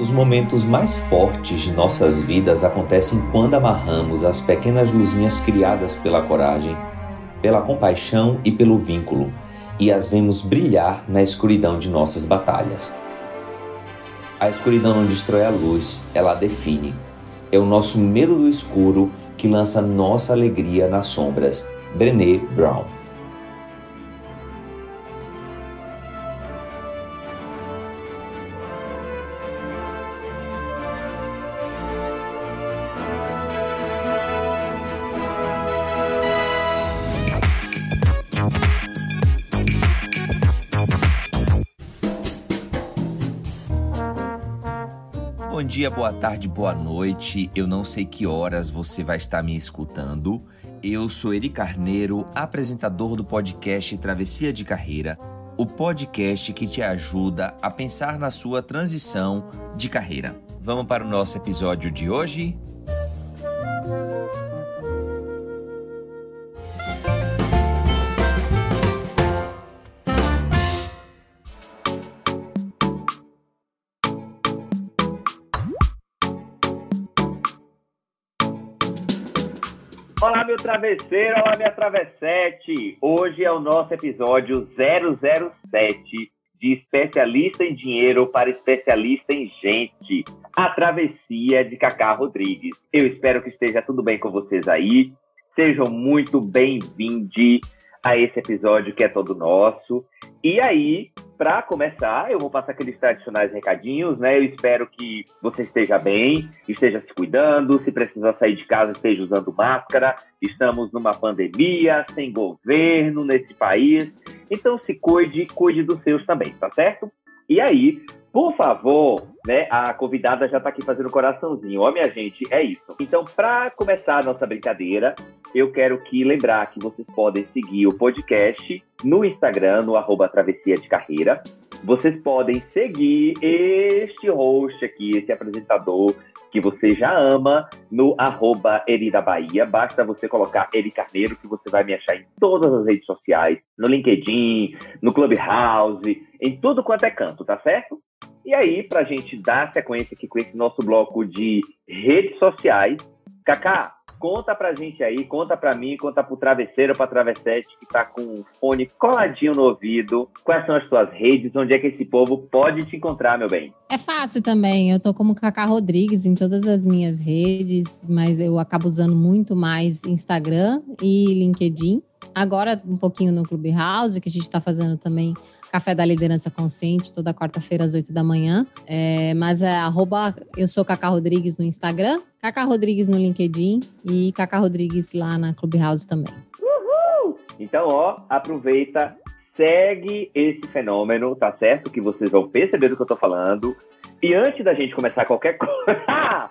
Os momentos mais fortes de nossas vidas acontecem quando amarramos as pequenas luzinhas criadas pela coragem, pela compaixão e pelo vínculo e as vemos brilhar na escuridão de nossas batalhas. A escuridão não destrói a luz, ela a define. É o nosso medo do escuro que lança nossa alegria nas sombras. Brené Brown dia, boa tarde, boa noite. Eu não sei que horas você vai estar me escutando. Eu sou Eri Carneiro, apresentador do podcast Travessia de Carreira, o podcast que te ajuda a pensar na sua transição de carreira. Vamos para o nosso episódio de hoje? Travesseiro, olá, minha travessete. Hoje é o nosso episódio 007 de especialista em dinheiro para especialista em gente. A travessia de Cacá Rodrigues. Eu espero que esteja tudo bem com vocês aí. Sejam muito bem-vindos a esse episódio que é todo nosso. E aí, para começar, eu vou passar aqueles tradicionais recadinhos, né? Eu espero que você esteja bem, esteja se cuidando, se precisar sair de casa, esteja usando máscara. Estamos numa pandemia, sem governo nesse país. Então se cuide, cuide dos seus também, tá certo? E aí, por favor, né? A convidada já está aqui fazendo coraçãozinho. Ó, minha gente, é isso. Então, para começar a nossa brincadeira, eu quero que lembrar que vocês podem seguir o podcast no Instagram, no arroba Travessia de Carreira. Vocês podem seguir este host aqui, esse apresentador que você já ama, no arroba Eri da Bahia. Basta você colocar Eri Carneiro, que você vai me achar em todas as redes sociais, no LinkedIn, no Clubhouse, em tudo quanto é canto, tá certo? E aí, para a gente dar sequência aqui com esse nosso bloco de redes sociais, Kaká, conta pra gente aí, conta pra mim, conta pro travesseiro, pra travessete que tá com o fone coladinho no ouvido. Quais são as suas redes? Onde é que esse povo pode te encontrar, meu bem? É fácil também. Eu tô como Cacá Rodrigues em todas as minhas redes, mas eu acabo usando muito mais Instagram e LinkedIn. Agora um pouquinho no Clubhouse, que a gente está fazendo também Café da Liderança Consciente, toda quarta-feira às 8 da manhã. É, mas é arroba, eu sou Cacá Rodrigues no Instagram, Cacá Rodrigues no LinkedIn e Cacá Rodrigues lá na Clubhouse também. Uhul! Então, ó, aproveita, segue esse fenômeno, tá certo? Que vocês vão perceber do que eu tô falando. E antes da gente começar qualquer coisa.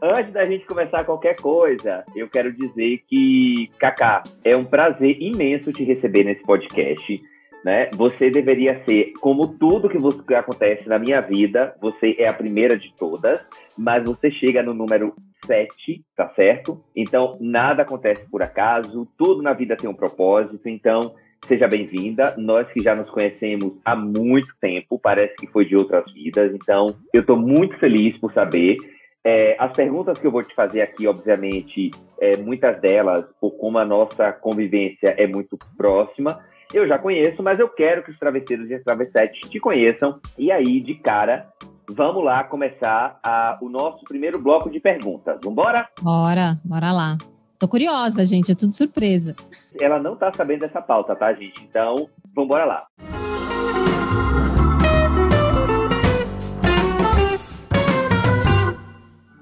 Antes da gente começar qualquer coisa, eu quero dizer que, Kaká, é um prazer imenso te receber nesse podcast né? Você deveria ser, como tudo que, você, que acontece na minha vida, você é a primeira de todas, mas você chega no número 7, tá certo? Então, nada acontece por acaso, tudo na vida tem um propósito, então seja bem-vinda. Nós que já nos conhecemos há muito tempo, parece que foi de outras vidas, então eu estou muito feliz por saber. É, as perguntas que eu vou te fazer aqui, obviamente, é, muitas delas, por como a nossa convivência é muito próxima, eu já conheço, mas eu quero que os travesseiros e as travessetes te conheçam. E aí, de cara, vamos lá começar a, o nosso primeiro bloco de perguntas. Vambora? Bora, bora lá. Tô curiosa, gente, é tudo surpresa. Ela não tá sabendo dessa pauta, tá, gente? Então, vamos lá.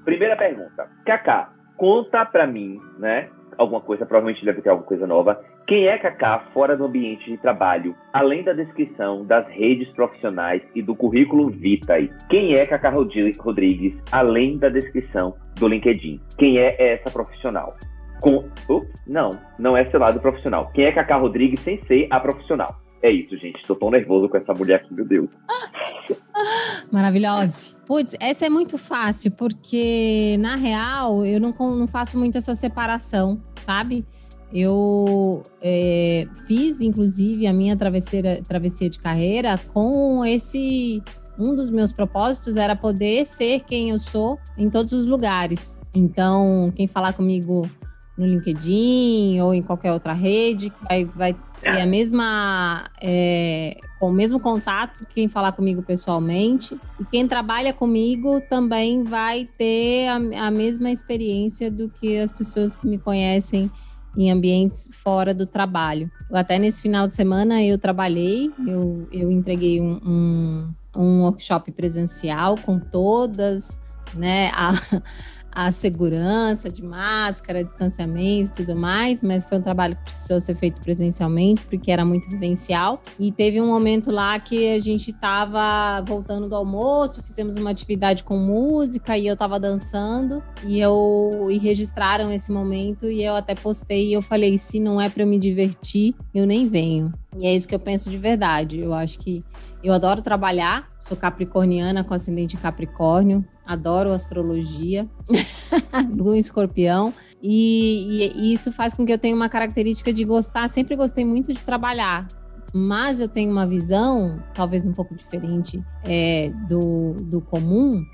Primeira pergunta. Kaká, conta pra mim, né? Alguma coisa, provavelmente deve ter alguma coisa nova. Quem é Kaká fora do ambiente de trabalho, além da descrição das redes profissionais e do currículo Vitae? Quem é Kaká Rodrigues, além da descrição do LinkedIn? Quem é essa profissional? Com... Ups, não, não é seu lado profissional. Quem é Kaká Rodrigues sem ser a profissional? É isso, gente. Tô tão nervoso com essa mulher aqui, meu Deus. Maravilhosa. Putz, essa é muito fácil, porque na real eu não, não faço muito essa separação, sabe? Eu é, fiz, inclusive, a minha travesseira, travessia de carreira com esse. Um dos meus propósitos era poder ser quem eu sou em todos os lugares. Então, quem falar comigo no LinkedIn ou em qualquer outra rede, vai, vai ter a mesma, é, com o mesmo contato quem falar comigo pessoalmente. E quem trabalha comigo também vai ter a, a mesma experiência do que as pessoas que me conhecem em ambientes fora do trabalho. Até nesse final de semana eu trabalhei, eu, eu entreguei um, um, um workshop presencial com todas né, a, a segurança de máscara, distanciamento e tudo mais, mas foi um trabalho que precisou ser feito presencialmente, porque era muito vivencial. E teve um momento lá que a gente estava voltando do almoço, fizemos uma atividade com música e eu estava dançando e eu e registraram esse momento e eu até postei e eu falei, se não é para eu me divertir, eu nem venho. E é isso que eu penso de verdade. Eu acho que eu adoro trabalhar, sou capricorniana com ascendente Capricórnio, adoro astrologia, lua escorpião, e, e, e, isso faz com que eu tenha uma característica de gostar, sempre gostei muito de trabalhar, mas eu tenho uma visão, talvez um pouco diferente é, do, do comum,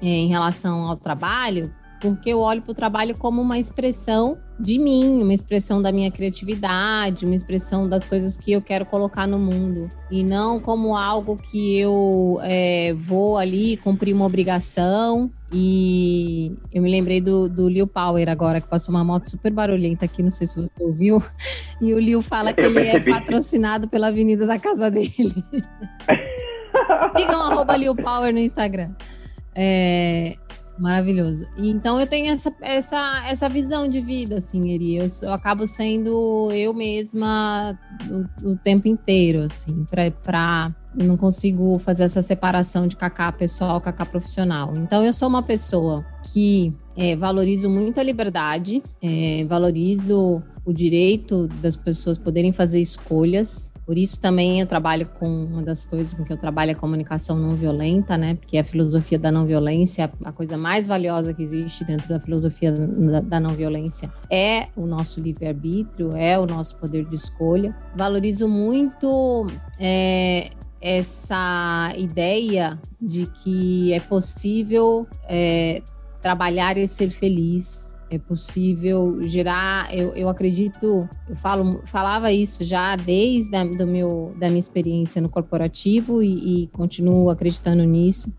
é, em relação ao trabalho, porque eu olho para o trabalho como uma expressão de mim, uma expressão da minha criatividade, uma expressão das coisas que eu quero colocar no mundo, e não como algo que eu é, vou ali cumprir uma obrigação. E eu me lembrei do, do Lil Power agora, que passou uma moto super barulhenta aqui, não sei se você ouviu. E o Lil fala que ele é patrocinado pela avenida da casa dele. Sigam arroba Lil Power no Instagram. É, Maravilhoso. E, então eu tenho essa, essa, essa visão de vida, assim, Eri. Eu, eu acabo sendo eu mesma o, o tempo inteiro, assim, pra, pra. Eu não consigo fazer essa separação de cacá pessoal, cacá profissional. Então eu sou uma pessoa que é, valorizo muito a liberdade, é, valorizo o direito das pessoas poderem fazer escolhas por isso também eu trabalho com uma das coisas com que eu trabalho é a comunicação não violenta, né? Porque a filosofia da não violência, a coisa mais valiosa que existe dentro da filosofia da, não violência é o nosso livre-arbítrio, é o nosso poder de escolha. Valorizo muito é, essa ideia de que é possível é, trabalhar e ser feliz é possível gerar, eu, eu acredito, eu falo, falava isso já desde a, do meu, da minha experiência no corporativo e, e continuo acreditando nisso.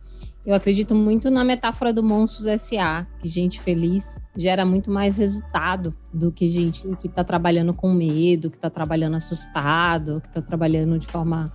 Eu acredito muito na metáfora do Monstros SA, que gente feliz gera muito mais resultado do que gente que está trabalhando com medo, que está trabalhando assustado, que está trabalhando de forma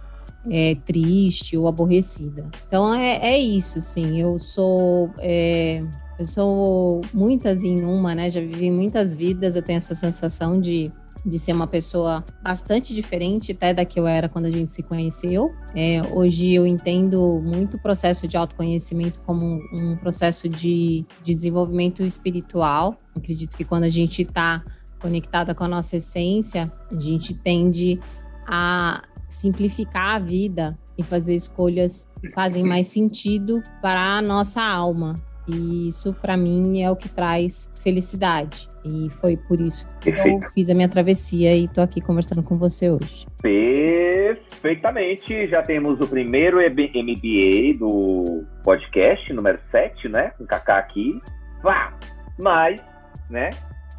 é, triste ou aborrecida. Então é, é isso, sim. Eu sou é, eu sou muitas em uma, né? Já vivi muitas vidas, eu tenho essa sensação de, de ser uma pessoa bastante diferente até da que eu era quando a gente se conheceu. É, hoje eu entendo muito o processo de autoconhecimento como um, um processo de, de desenvolvimento espiritual. Acredito que quando a gente está conectada com a nossa essência, a gente tende a simplificar a vida e fazer escolhas que fazem mais sentido para a nossa alma. E isso, para mim, é o que traz felicidade. E foi por isso que Perfeito. eu fiz a minha travessia e estou aqui conversando com você hoje. Perfeitamente. Já temos o primeiro MBA do podcast, número 7, né? Com o Kaká aqui. Vá! Mas, né?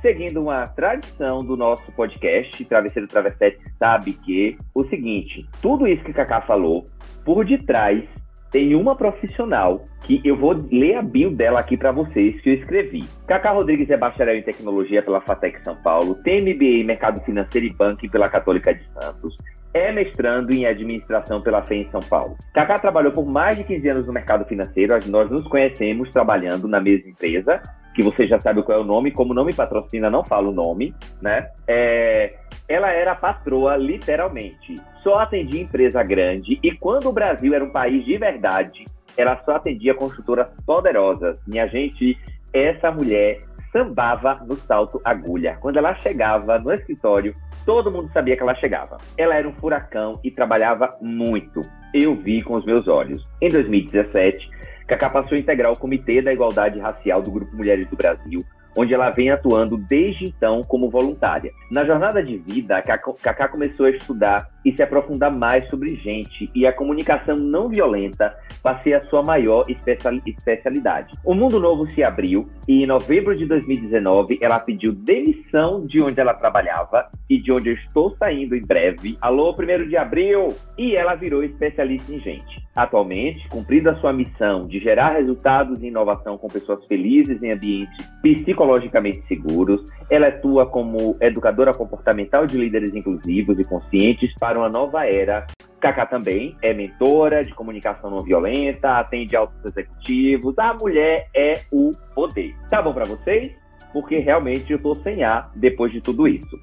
Seguindo uma tradição do nosso podcast, Travesseiro Travessete sabe que o seguinte, tudo isso que Kaká falou, por detrás tem uma profissional que eu vou ler a bio dela aqui para vocês que eu escrevi. Cacá Rodrigues é bacharel em tecnologia pela FATEC São Paulo, tem MBA em mercado financeiro e banco pela Católica de Santos, é mestrando em administração pela FEM em São Paulo. Cacá trabalhou por mais de 15 anos no mercado financeiro, nós nos conhecemos trabalhando na mesma empresa, que você já sabe qual é o nome, como não me patrocina, não falo o nome, né? É, ela era patroa, literalmente. Só atendia empresa grande e quando o Brasil era um país de verdade, ela só atendia construtoras poderosas. Minha gente, essa mulher sambava no salto agulha. Quando ela chegava no escritório, todo mundo sabia que ela chegava. Ela era um furacão e trabalhava muito. Eu vi com os meus olhos. Em 2017, Cacá passou a integrar o Comitê da Igualdade Racial do Grupo Mulheres do Brasil, onde ela vem atuando desde então como voluntária. Na jornada de vida, Cacá começou a estudar e se aprofundar mais sobre gente e a comunicação não violenta vai ser a sua maior especialidade. O mundo novo se abriu e em novembro de 2019 ela pediu demissão de onde ela trabalhava e de onde eu estou saindo em breve. Alô, primeiro de abril! E ela virou especialista em gente. Atualmente, cumprindo a sua missão de gerar resultados e inovação com pessoas felizes em ambientes psicologicamente seguros, ela atua como educadora comportamental de líderes inclusivos e conscientes para uma nova era. Cacá também é mentora de comunicação não violenta, atende altos executivos. A mulher é o poder. Tá bom para vocês? Porque realmente eu tô sem ar depois de tudo isso.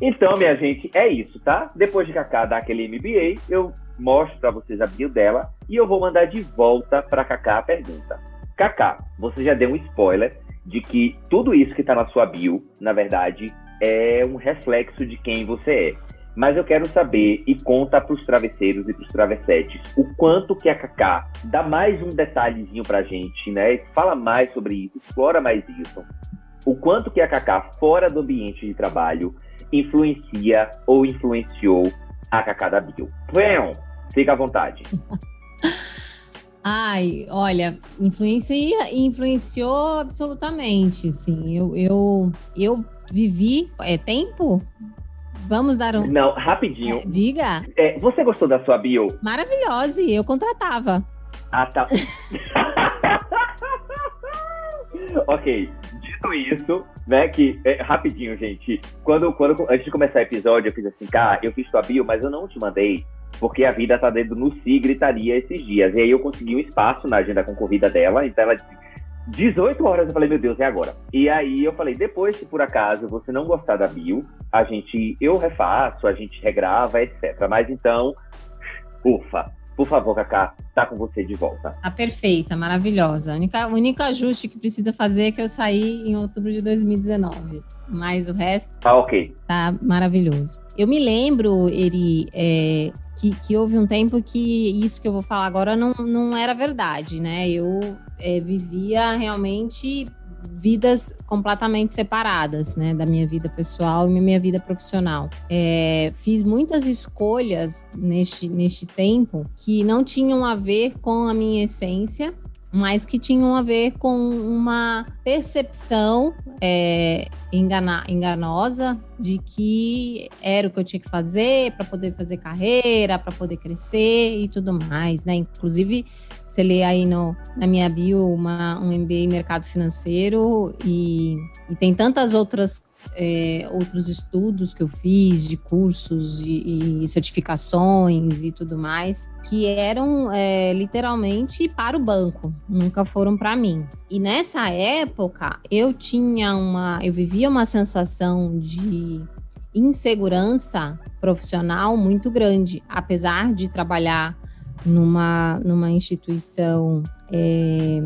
Então, minha gente, é isso, tá? Depois de Cacá dar aquele MBA, eu mostro para vocês a bio dela e eu vou mandar de volta para Cacá a pergunta. Cacá, você já deu um spoiler de que tudo isso que está na sua bio, na verdade, é um reflexo de quem você é. Mas eu quero saber e conta para os travesseiros e para os travessetes o quanto que a Kaká dá mais um detalhezinho para a gente, né? Fala mais sobre isso, explora mais isso. O quanto que a Kaká fora do ambiente de trabalho influencia ou influenciou a Kaká da Bio. Venham, fica à vontade. Ai, olha, influencia, influenciou absolutamente, sim. Eu, eu, eu vivi, é tempo? Vamos dar um. Não, rapidinho. É, diga. É, você gostou da sua bio? Maravilhosa, eu contratava. Ah, tá. ok, dito isso, né, que é, rapidinho, gente. Quando, quando antes de começar o episódio, eu fiz assim, cara, eu fiz tua bio, mas eu não te mandei porque a vida tá dentro no Si gritaria esses dias. E aí eu consegui um espaço na agenda concorrida dela, então ela 18 horas eu falei, meu Deus, é agora. E aí eu falei, depois, se por acaso você não gostar da bio, a gente, eu refaço, a gente regrava, etc. Mas então, ufa, por favor, Cacá, tá com você de volta. Tá perfeita, maravilhosa. O único, o único ajuste que precisa fazer é que eu saí em outubro de 2019. Mas o resto. Tá ok. Tá maravilhoso. Eu me lembro, Eri, é, que, que houve um tempo que isso que eu vou falar agora não, não era verdade, né? Eu é, vivia realmente vidas completamente separadas, né, da minha vida pessoal e minha vida profissional. É, fiz muitas escolhas neste, neste tempo que não tinham a ver com a minha essência mas que tinham a ver com uma percepção é, engana, enganosa de que era o que eu tinha que fazer para poder fazer carreira, para poder crescer e tudo mais, né? Inclusive, você lê aí no, na minha bio uma, um MBA em mercado financeiro e, e tem tantas outras é, outros estudos que eu fiz de cursos e, e certificações e tudo mais, que eram é, literalmente para o banco, nunca foram para mim. E nessa época eu tinha uma, eu vivia uma sensação de insegurança profissional muito grande, apesar de trabalhar numa, numa instituição é,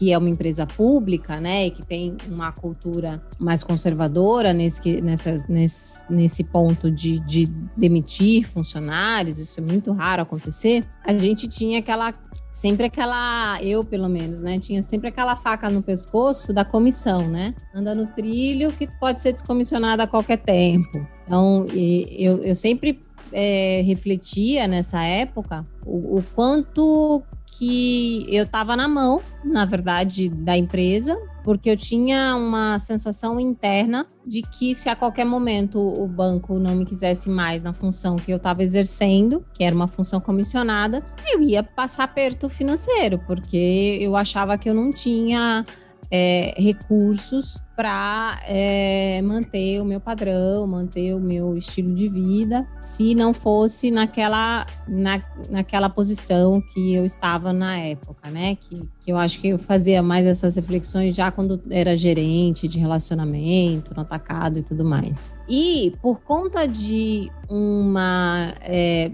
que é uma empresa pública, né, e que tem uma cultura mais conservadora nesse, nessa, nesse, nesse ponto de, de demitir funcionários, isso é muito raro acontecer, a gente tinha aquela sempre aquela, eu pelo menos, né? Tinha sempre aquela faca no pescoço da comissão, né? Anda no trilho que pode ser descomissionada a qualquer tempo. Então, eu, eu sempre é, refletia nessa época o, o quanto que eu estava na mão, na verdade, da empresa porque eu tinha uma sensação interna de que se a qualquer momento o banco não me quisesse mais na função que eu estava exercendo, que era uma função comissionada, eu ia passar aperto financeiro, porque eu achava que eu não tinha é, recursos para é, manter o meu padrão, manter o meu estilo de vida, se não fosse naquela, na, naquela posição que eu estava na época, né? Que, que eu acho que eu fazia mais essas reflexões já quando era gerente de relacionamento, no atacado e tudo mais. E por conta de uma. É,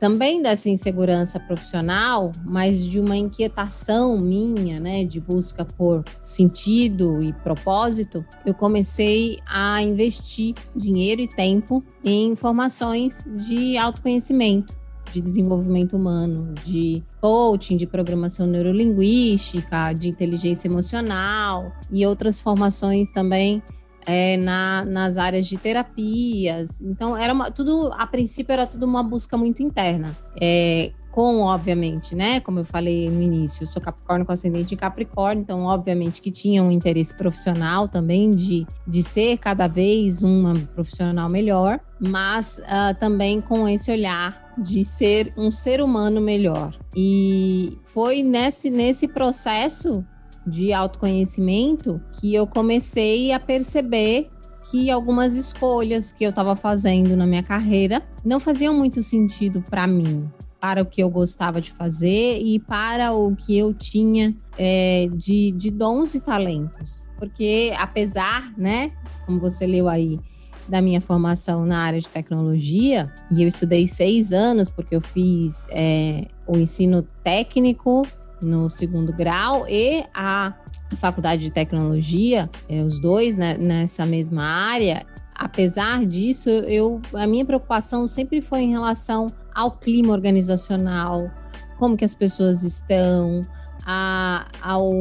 também dessa insegurança profissional, mas de uma inquietação minha, né, de busca por sentido e propósito, eu comecei a investir dinheiro e tempo em formações de autoconhecimento, de desenvolvimento humano, de coaching, de programação neurolinguística, de inteligência emocional e outras formações também é, na, nas áreas de terapias. Então, era uma, tudo, a princípio, era tudo uma busca muito interna. É, com, obviamente, né? Como eu falei no início, eu sou Capricórnio com ascendente em Capricórnio, então, obviamente, que tinha um interesse profissional também de, de ser cada vez uma profissional melhor, mas uh, também com esse olhar de ser um ser humano melhor. E foi nesse, nesse processo de autoconhecimento que eu comecei a perceber que algumas escolhas que eu estava fazendo na minha carreira não faziam muito sentido para mim, para o que eu gostava de fazer e para o que eu tinha é, de, de dons e talentos. Porque apesar, né, como você leu aí, da minha formação na área de tecnologia, e eu estudei seis anos, porque eu fiz é, o ensino técnico no segundo grau e a faculdade de tecnologia, é, os dois né, nessa mesma área. Apesar disso, eu, a minha preocupação sempre foi em relação ao clima organizacional, como que as pessoas estão, a, ao,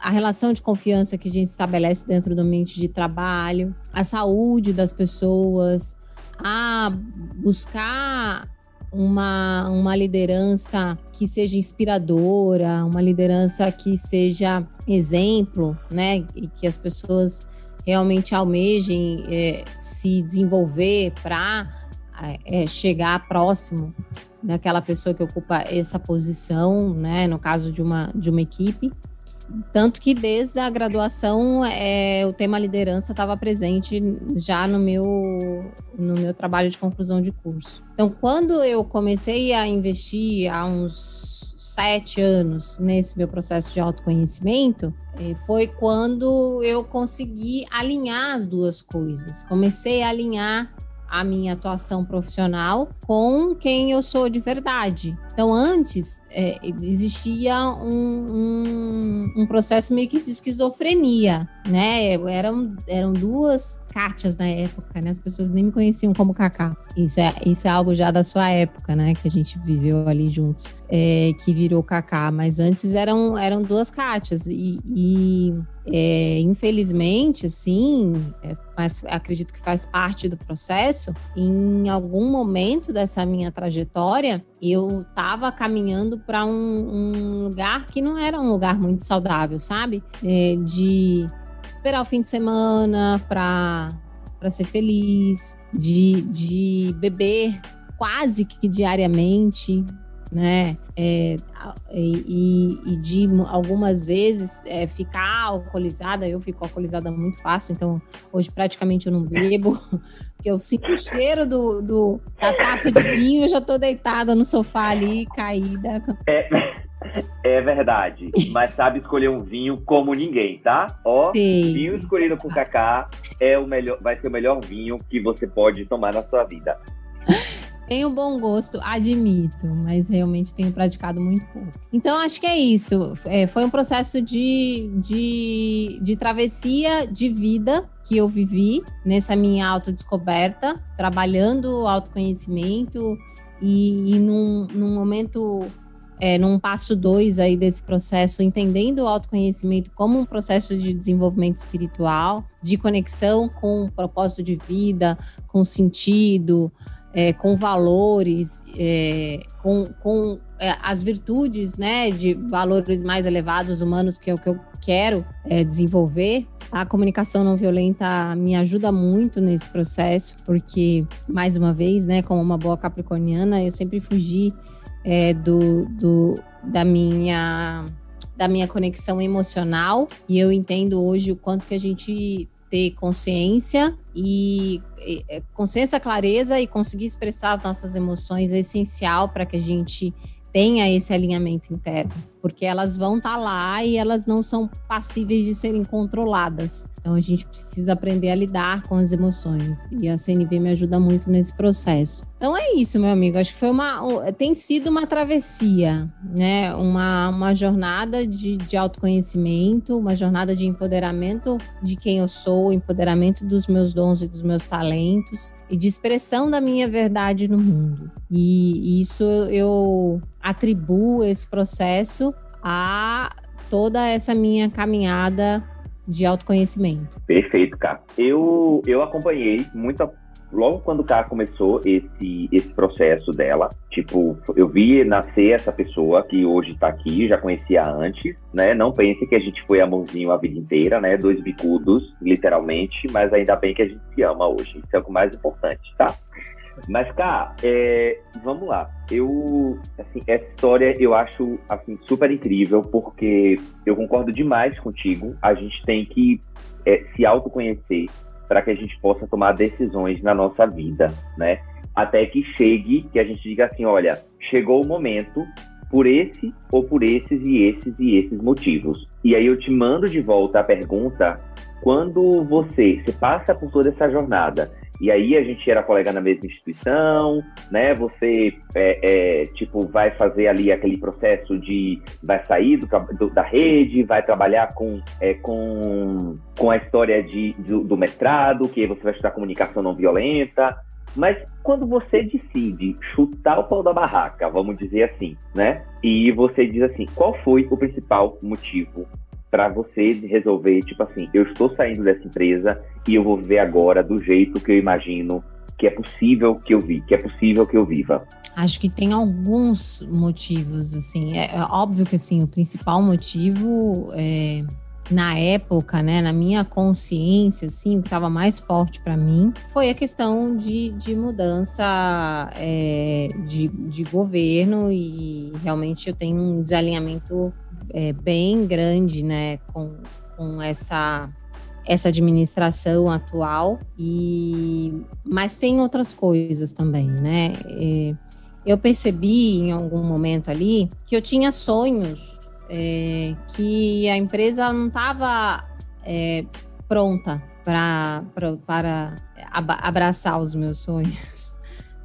a relação de confiança que a gente estabelece dentro do ambiente de trabalho, a saúde das pessoas, a buscar uma, uma liderança que seja inspiradora, uma liderança que seja exemplo, né? E que as pessoas realmente almejem é, se desenvolver para é, chegar próximo daquela pessoa que ocupa essa posição, né? No caso de uma, de uma equipe. Tanto que desde a graduação é, o tema liderança estava presente já no meu, no meu trabalho de conclusão de curso. Então, quando eu comecei a investir há uns sete anos nesse meu processo de autoconhecimento, é, foi quando eu consegui alinhar as duas coisas. Comecei a alinhar a minha atuação profissional com quem eu sou de verdade. Então, antes, é, existia um, um, um, processo meio que de esquizofrenia, né? Eram, eram duas Kátias na época, né? As pessoas nem me conheciam como Kaká. Isso é, isso é algo já da sua época, né? Que a gente viveu ali juntos, é, que virou Kaká. Mas antes eram, eram duas Kátias. E, e é, infelizmente, assim, é, mas acredito que faz parte do processo, em algum momento dessa minha trajetória, eu estava caminhando para um, um, lugar que não era um lugar muito saudável, sabe? É, de esperar o fim de semana para ser feliz, de, de beber quase que diariamente, né? É, e, e, de algumas vezes é, ficar alcoolizada, eu fico alcoolizada muito fácil, então hoje praticamente eu não bebo, porque eu sinto o cheiro do, do da taça de vinho, eu já tô deitada no sofá ali, caída. É, é verdade, mas sabe escolher um vinho como ninguém, tá? Ó, Sim. vinho escolhido por Cacá é o melhor, vai ser o melhor vinho que você pode tomar na sua vida. Tenho bom gosto, admito, mas realmente tenho praticado muito pouco. Então, acho que é isso. É, foi um processo de, de, de travessia de vida que eu vivi nessa minha autodescoberta, trabalhando autoconhecimento e, e num, num momento é, num passo dois aí desse processo, entendendo o autoconhecimento como um processo de desenvolvimento espiritual, de conexão com o propósito de vida, com sentido, é, com valores, é, com, com é, as virtudes, né, de valores mais elevados humanos que é o que eu quero é, desenvolver. A comunicação não violenta me ajuda muito nesse processo, porque mais uma vez, né, como uma boa capricorniana, eu sempre fugi é, do, do da minha da minha conexão emocional e eu entendo hoje o quanto que a gente ter consciência e, é, consciência, clareza e conseguir expressar as nossas emoções é essencial para que a gente tenha esse alinhamento interno, porque elas vão estar tá lá e elas não são passíveis de serem controladas. Então a gente precisa aprender a lidar com as emoções e a CNV me ajuda muito nesse processo. Então é isso, meu amigo. Acho que foi uma, tem sido uma travessia, né? Uma, uma jornada de, de autoconhecimento, uma jornada de empoderamento de quem eu sou, empoderamento dos meus dons e dos meus talentos e de expressão da minha verdade no mundo. E, e isso eu atribuo esse processo a toda essa minha caminhada de autoconhecimento. Perfeito, cara. Eu, eu acompanhei muita. Logo quando o cara começou esse, esse processo dela, tipo, eu vi nascer essa pessoa que hoje tá aqui, já conhecia antes, né? Não pense que a gente foi amorzinho a vida inteira, né? Dois bicudos, literalmente, mas ainda bem que a gente se ama hoje. Isso é o mais importante, tá? Mas, cara, é, vamos lá. Eu, assim, essa história eu acho, assim, super incrível, porque eu concordo demais contigo. A gente tem que é, se autoconhecer para que a gente possa tomar decisões na nossa vida, né? Até que chegue, que a gente diga assim, olha, chegou o momento por esse ou por esses e esses e esses motivos. E aí eu te mando de volta a pergunta, quando você, você passa por toda essa jornada e aí a gente era colega na mesma instituição, né? Você, é, é, tipo, vai fazer ali aquele processo de... Vai sair do, do, da rede, vai trabalhar com, é, com, com a história de, do, do mestrado, que você vai estudar comunicação não violenta. Mas quando você decide chutar o pau da barraca, vamos dizer assim, né? E você diz assim, qual foi o principal motivo para você resolver, tipo assim, eu estou saindo dessa empresa e eu vou viver agora do jeito que eu imagino que é possível que eu vi, que é possível que eu viva. Acho que tem alguns motivos, assim, é, é óbvio que assim o principal motivo é na época, né, na minha consciência, assim, o que estava mais forte para mim foi a questão de, de mudança é, de, de governo e realmente eu tenho um desalinhamento é, bem grande, né, com, com essa essa administração atual e mas tem outras coisas também, né? É, eu percebi em algum momento ali que eu tinha sonhos é, que a empresa não estava é, pronta pra, pra, para abraçar os meus sonhos.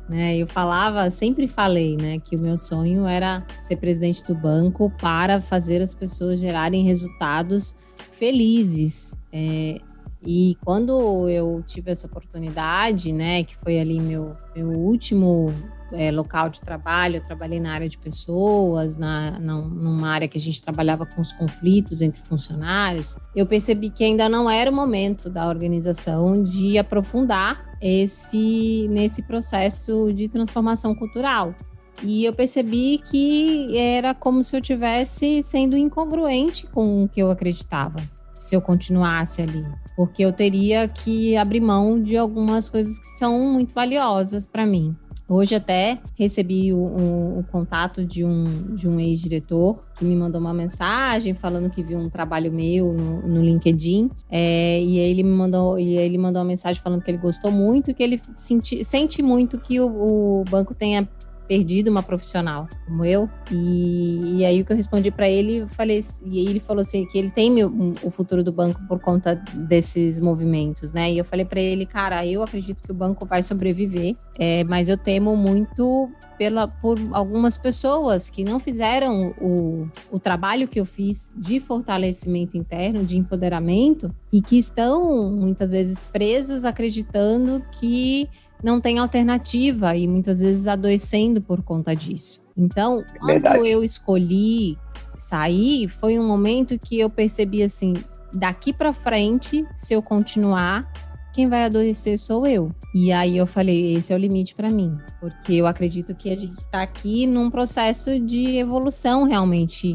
Né? Eu falava, sempre falei, né, que o meu sonho era ser presidente do banco para fazer as pessoas gerarem resultados felizes. É, e quando eu tive essa oportunidade, né, que foi ali meu, meu último é, local de trabalho, eu trabalhei na área de pessoas, na, na, numa área que a gente trabalhava com os conflitos entre funcionários, eu percebi que ainda não era o momento da organização de aprofundar esse nesse processo de transformação cultural. E eu percebi que era como se eu tivesse sendo incongruente com o que eu acreditava, se eu continuasse ali, porque eu teria que abrir mão de algumas coisas que são muito valiosas para mim. Hoje até recebi o, o, o, contato de um, de um ex-diretor que me mandou uma mensagem falando que viu um trabalho meu no, no LinkedIn. É, e ele me mandou e ele mandou uma mensagem falando que ele gostou muito e que ele senti, sente muito que o, o banco tenha perdido uma profissional como eu. E, e aí o que eu respondi para ele, eu falei, e ele falou assim que ele tem meu, o futuro do banco por conta desses movimentos, né? E eu falei para ele, cara, eu acredito que o banco vai sobreviver, é, mas eu temo muito pela, por algumas pessoas que não fizeram o, o trabalho que eu fiz de fortalecimento interno, de empoderamento, e que estão muitas vezes presas acreditando que não tem alternativa e muitas vezes adoecendo por conta disso. Então, quando Verdade. eu escolhi sair, foi um momento que eu percebi assim, daqui para frente, se eu continuar, quem vai adoecer sou eu. E aí eu falei, esse é o limite para mim, porque eu acredito que a gente está aqui num processo de evolução realmente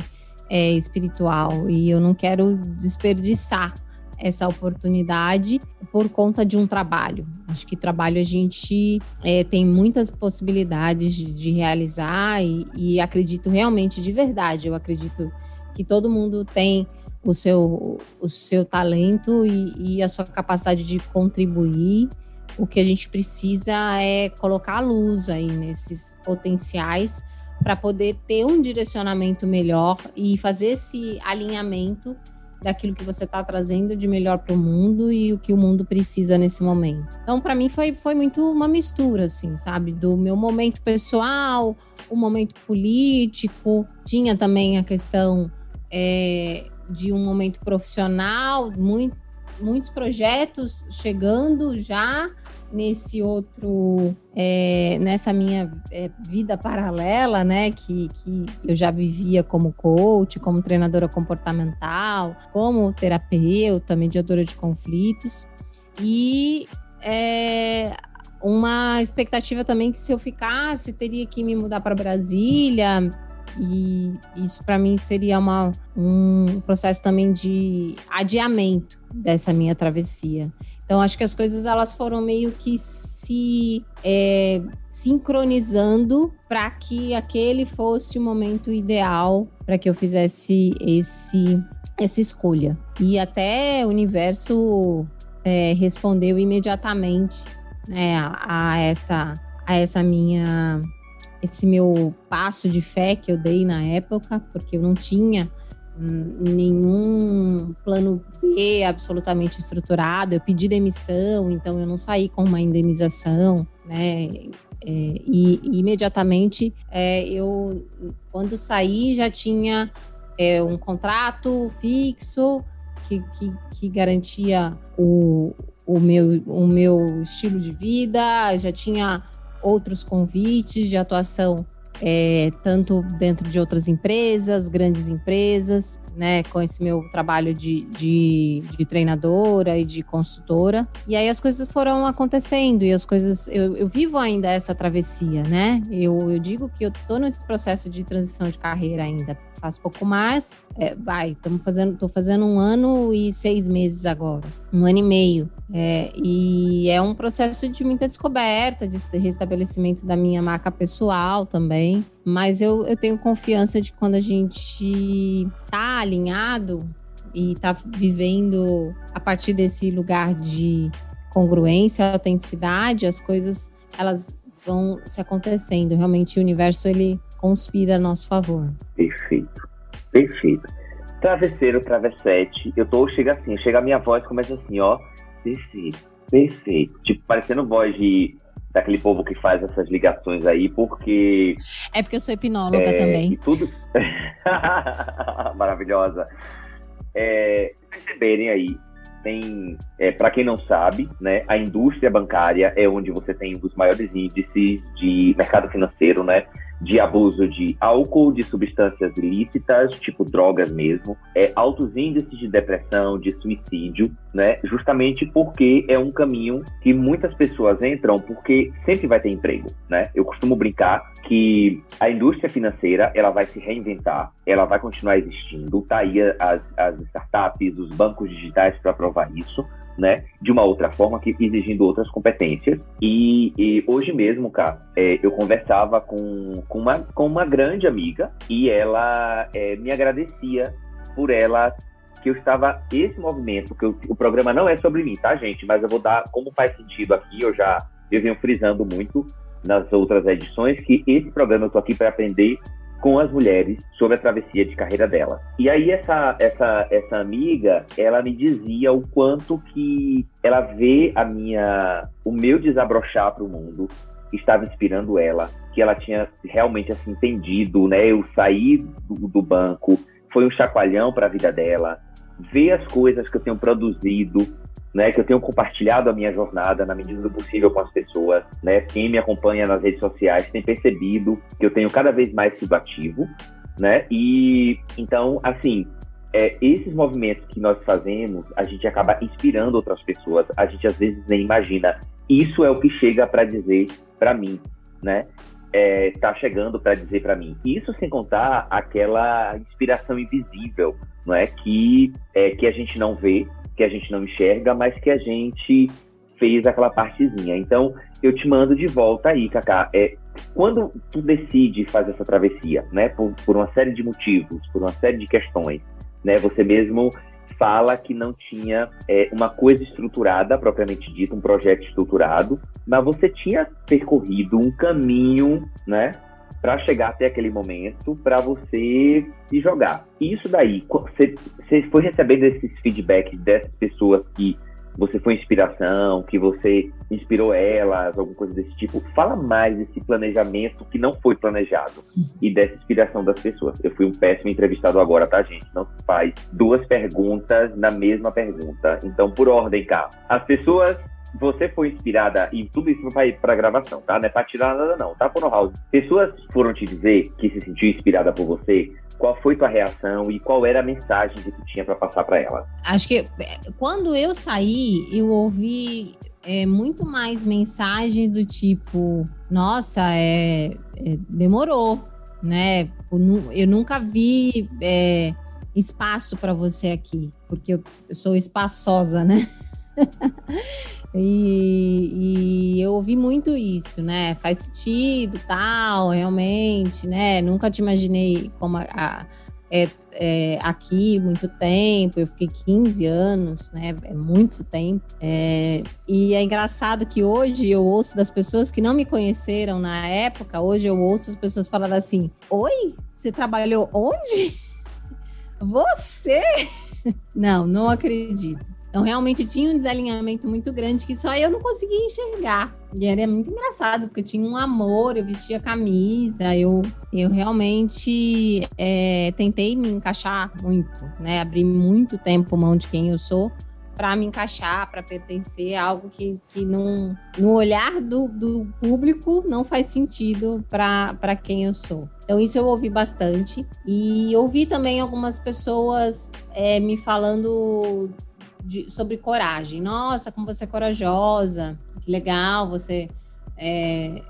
é, espiritual e eu não quero desperdiçar essa oportunidade por conta de um trabalho. Acho que trabalho a gente é, tem muitas possibilidades de, de realizar e, e acredito realmente de verdade. Eu acredito que todo mundo tem o seu, o seu talento e, e a sua capacidade de contribuir. O que a gente precisa é colocar a luz aí nesses potenciais para poder ter um direcionamento melhor e fazer esse alinhamento daquilo que você está trazendo de melhor para o mundo e o que o mundo precisa nesse momento. Então, para mim, foi, foi muito uma mistura, assim, sabe? Do meu momento pessoal, o momento político, tinha também a questão é, de um momento profissional, muito, muitos projetos chegando já nesse outro, é, nessa minha é, vida paralela, né, que, que eu já vivia como coach, como treinadora comportamental, como terapeuta, mediadora de conflitos, e é, uma expectativa também que se eu ficasse, teria que me mudar para Brasília, e isso para mim seria uma, um processo também de adiamento dessa minha travessia. Então acho que as coisas elas foram meio que se é, sincronizando para que aquele fosse o momento ideal para que eu fizesse esse essa escolha. E até o universo é, respondeu imediatamente né, a, a essa a essa minha esse meu passo de fé que eu dei na época, porque eu não tinha nenhum plano B absolutamente estruturado. Eu pedi demissão, então eu não saí com uma indenização, né? É, e, imediatamente é, eu, quando saí, já tinha é, um contrato fixo que, que, que garantia o, o, meu, o meu estilo de vida, já tinha outros convites de atuação, é, tanto dentro de outras empresas, grandes empresas, né, com esse meu trabalho de, de, de, treinadora e de consultora. E aí as coisas foram acontecendo e as coisas. Eu, eu vivo ainda essa travessia, né? Eu, eu digo que eu tô nesse processo de transição de carreira ainda. Faz pouco mais, é, vai, estamos fazendo, tô fazendo um ano e seis meses agora, um ano e meio. É, e é um processo de muita descoberta, de restabelecimento da minha marca pessoal também. Mas eu, eu tenho confiança de quando a gente tá alinhado e tá vivendo a partir desse lugar de congruência, autenticidade, as coisas elas vão se acontecendo. Realmente o universo ele conspira a nosso favor. Perfeito. Perfeito. Travesseiro, travessete, eu tô, chega assim, chega a minha voz, começa assim, ó, perfeito, perfeito. Tipo, parecendo voz de daquele povo que faz essas ligações aí, porque. É porque eu sou hipnóloga é, também. Tudo. Maravilhosa. É, perceberem aí, tem, é, para quem não sabe, né, a indústria bancária é onde você tem um dos maiores índices de mercado financeiro, né? De abuso de álcool, de substâncias ilícitas, tipo drogas mesmo, é, altos índices de depressão, de suicídio, né? Justamente porque é um caminho que muitas pessoas entram porque sempre vai ter emprego, né? Eu costumo brincar que a indústria financeira ela vai se reinventar, ela vai continuar existindo, tá aí as, as startups, os bancos digitais para provar isso, né, de uma outra forma, que exigindo outras competências. E, e hoje mesmo, cara, é, eu conversava com, com, uma, com uma grande amiga e ela é, me agradecia por ela que eu estava esse movimento, que eu, o programa não é sobre mim, tá, gente? Mas eu vou dar como faz sentido aqui. Eu já eu venho frisando muito nas outras edições que esse programa eu tô aqui para aprender com as mulheres sobre a travessia de carreira dela. E aí essa essa essa amiga, ela me dizia o quanto que ela vê a minha o meu desabrochar para o mundo estava inspirando ela, que ela tinha realmente assim entendido, né? Eu saí do, do banco, foi um chacoalhão para a vida dela, ver as coisas que eu tenho produzido né, que eu tenho compartilhado a minha jornada na medida do possível com as pessoas, né? Quem me acompanha nas redes sociais tem percebido que eu tenho cada vez mais sido ativo, né? E então, assim, é, esses movimentos que nós fazemos, a gente acaba inspirando outras pessoas. A gente às vezes nem imagina. Isso é o que chega para dizer para mim, né? É, tá chegando para dizer para mim. Isso sem contar aquela inspiração invisível, não é que é, que a gente não vê, que a gente não enxerga, mas que a gente fez aquela partezinha. Então, eu te mando de volta aí, Cacá. É, quando tu decide fazer essa travessia, né, por, por uma série de motivos, por uma série de questões, né, você mesmo fala que não tinha é, uma coisa estruturada, propriamente dita, um projeto estruturado, mas você tinha percorrido um caminho, né, para chegar até aquele momento, para você se jogar. E isso daí, você, foi recebendo esses feedbacks dessas pessoas que você foi inspiração, que você inspirou elas, alguma coisa desse tipo. Fala mais desse planejamento que não foi planejado e dessa inspiração das pessoas. Eu fui um péssimo entrevistado agora, tá, gente? Não se faz duas perguntas na mesma pergunta. Então, por ordem, cá. As pessoas você foi inspirada em tudo isso para gravação, tá? Não é para tirar nada, não, tá, Fono House? Pessoas foram te dizer que se sentiu inspirada por você qual foi tua reação e qual era a mensagem que tu tinha para passar para ela? Acho que é, quando eu saí, eu ouvi é, muito mais mensagens do tipo: nossa, é, é demorou, né? Eu, nunca vi é, espaço para você aqui, porque eu, eu sou espaçosa, né? E, e, eu ouvi muito isso, né? Faz sentido, tal, realmente, né? Nunca te imaginei como a, a é, é, aqui muito tempo, eu fiquei 15 anos, né? É muito tempo. É, e é engraçado que hoje eu ouço das pessoas que não me conheceram na época, hoje eu ouço as pessoas falando assim: Oi, você trabalhou onde? Você? Não, não acredito. Então, realmente tinha um desalinhamento muito grande que só eu não conseguia enxergar. E era muito engraçado, porque eu tinha um amor, eu vestia camisa, eu, eu realmente é, tentei me encaixar muito, né? Abri muito tempo mão de quem eu sou para me encaixar, para pertencer a algo que, que não, no olhar do, do público não faz sentido para quem eu sou. Então, isso eu ouvi bastante. E ouvi também algumas pessoas é, me falando de, sobre coragem. Nossa, como você é corajosa, que legal você é,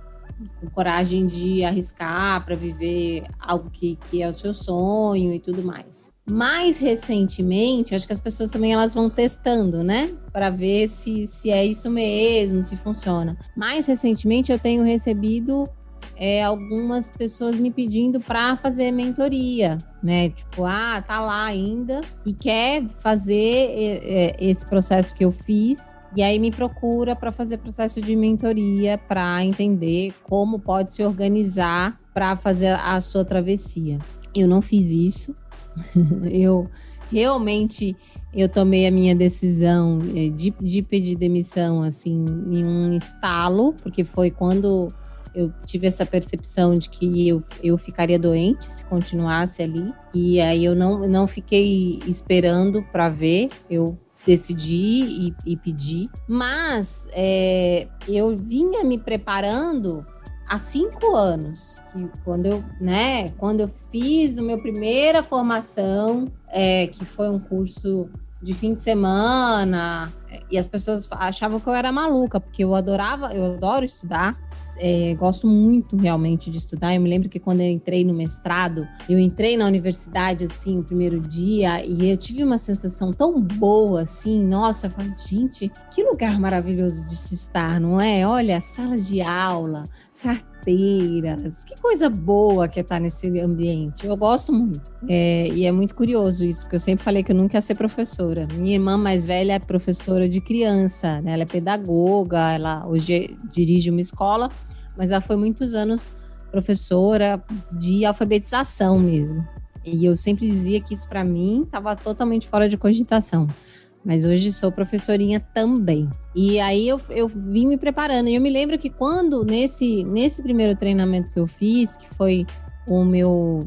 com coragem de arriscar para viver algo que, que é o seu sonho e tudo mais. Mais recentemente, acho que as pessoas também elas vão testando, né, para ver se, se é isso mesmo, se funciona. Mais recentemente, eu tenho recebido é, algumas pessoas me pedindo para fazer mentoria, né? Tipo, ah, tá lá ainda e quer fazer é, é esse processo que eu fiz. E aí me procura para fazer processo de mentoria para entender como pode se organizar para fazer a sua travessia. Eu não fiz isso. eu realmente eu tomei a minha decisão é, de, de pedir demissão assim em um estalo, porque foi quando eu tive essa percepção de que eu, eu ficaria doente se continuasse ali. E aí eu não, não fiquei esperando para ver, eu decidi e, e pedi. Mas é, eu vinha me preparando há cinco anos. Que quando eu, né, quando eu fiz a minha primeira formação, é, que foi um curso de fim de semana, e as pessoas achavam que eu era maluca, porque eu adorava, eu adoro estudar, é, gosto muito realmente de estudar. Eu me lembro que quando eu entrei no mestrado, eu entrei na universidade assim, o primeiro dia, e eu tive uma sensação tão boa assim, nossa, eu falei, gente, que lugar maravilhoso de se estar, não é? Olha, sala de aula, carteiras. Que coisa boa que é estar nesse ambiente. Eu gosto muito. É, e é muito curioso isso, porque eu sempre falei que eu nunca ia ser professora. Minha irmã mais velha é professora de criança, né? Ela é pedagoga, ela hoje dirige uma escola, mas ela foi muitos anos professora de alfabetização mesmo. E eu sempre dizia que isso para mim estava totalmente fora de cogitação mas hoje sou professorinha também. E aí eu, eu vim me preparando. E eu me lembro que quando, nesse, nesse primeiro treinamento que eu fiz, que foi o meu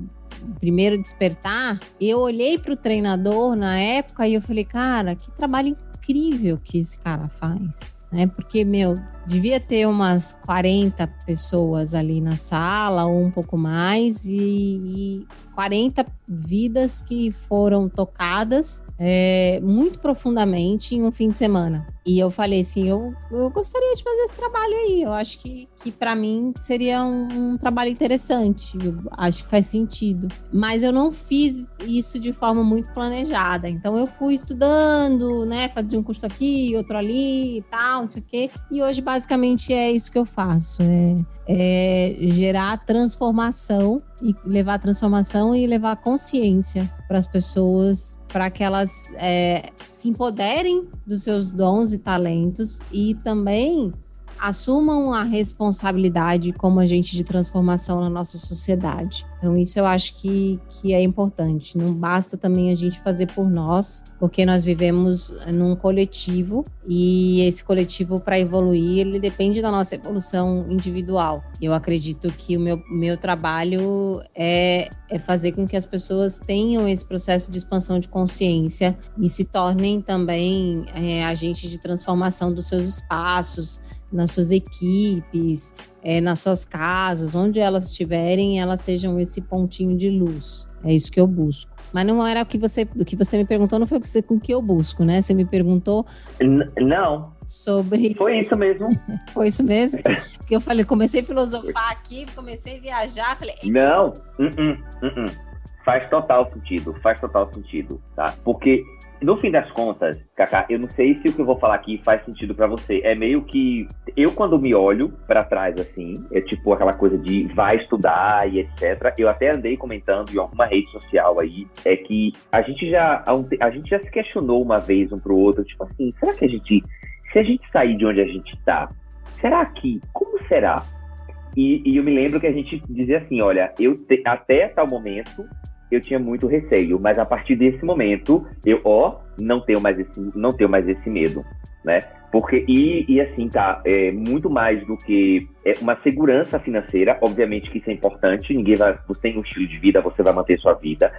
primeiro despertar, eu olhei para o treinador na época e eu falei, cara, que trabalho incrível que esse cara faz. Né? Porque, meu, devia ter umas 40 pessoas ali na sala, ou um pouco mais, e, e 40 vidas que foram tocadas é, muito profundamente em um fim de semana. E eu falei assim: eu, eu gostaria de fazer esse trabalho aí. Eu acho que, que para mim seria um, um, trabalho interessante. Eu acho que faz sentido. Mas eu não fiz isso de forma muito planejada. Então eu fui estudando, né? Fazia um curso aqui, outro ali e tal, não sei o quê. E hoje, basicamente, é isso que eu faço. É, é gerar transformação e levar transformação e levar consciência para as pessoas, para que elas é, se empoderem dos seus dons e talentos e também assumam a responsabilidade como agente de transformação na nossa sociedade. Então, isso eu acho que, que é importante. Não basta também a gente fazer por nós, porque nós vivemos num coletivo e esse coletivo, para evoluir, ele depende da nossa evolução individual. Eu acredito que o meu, meu trabalho é, é fazer com que as pessoas tenham esse processo de expansão de consciência e se tornem também é, agentes de transformação dos seus espaços, nas suas equipes, é, nas suas casas, onde elas estiverem, elas sejam esse pontinho de luz. É isso que eu busco. Mas não era o que você, o que você me perguntou, não foi o que, você, o que eu busco, né? Você me perguntou. N não. Sobre. Foi isso mesmo. foi isso mesmo. Porque eu falei, comecei a filosofar aqui, comecei a viajar, falei. Não, uh -uh, uh faz total sentido, faz total sentido, tá? Porque no fim das contas, Kaká, eu não sei se o que eu vou falar aqui faz sentido para você. É meio que eu quando me olho para trás assim, é tipo aquela coisa de vai estudar e etc. Eu até andei comentando em alguma rede social aí, é que a gente já a gente já se questionou uma vez um pro outro, tipo assim, será que a gente se a gente sair de onde a gente tá, será que como será? E, e eu me lembro que a gente dizia assim, olha, eu te, até tal momento eu tinha muito receio, mas a partir desse momento eu, ó, não tenho mais esse, não tenho mais esse medo, né? Porque, e, e assim, tá, é muito mais do que é uma segurança financeira, obviamente que isso é importante, ninguém vai, você tem um estilo de vida, você vai manter sua vida.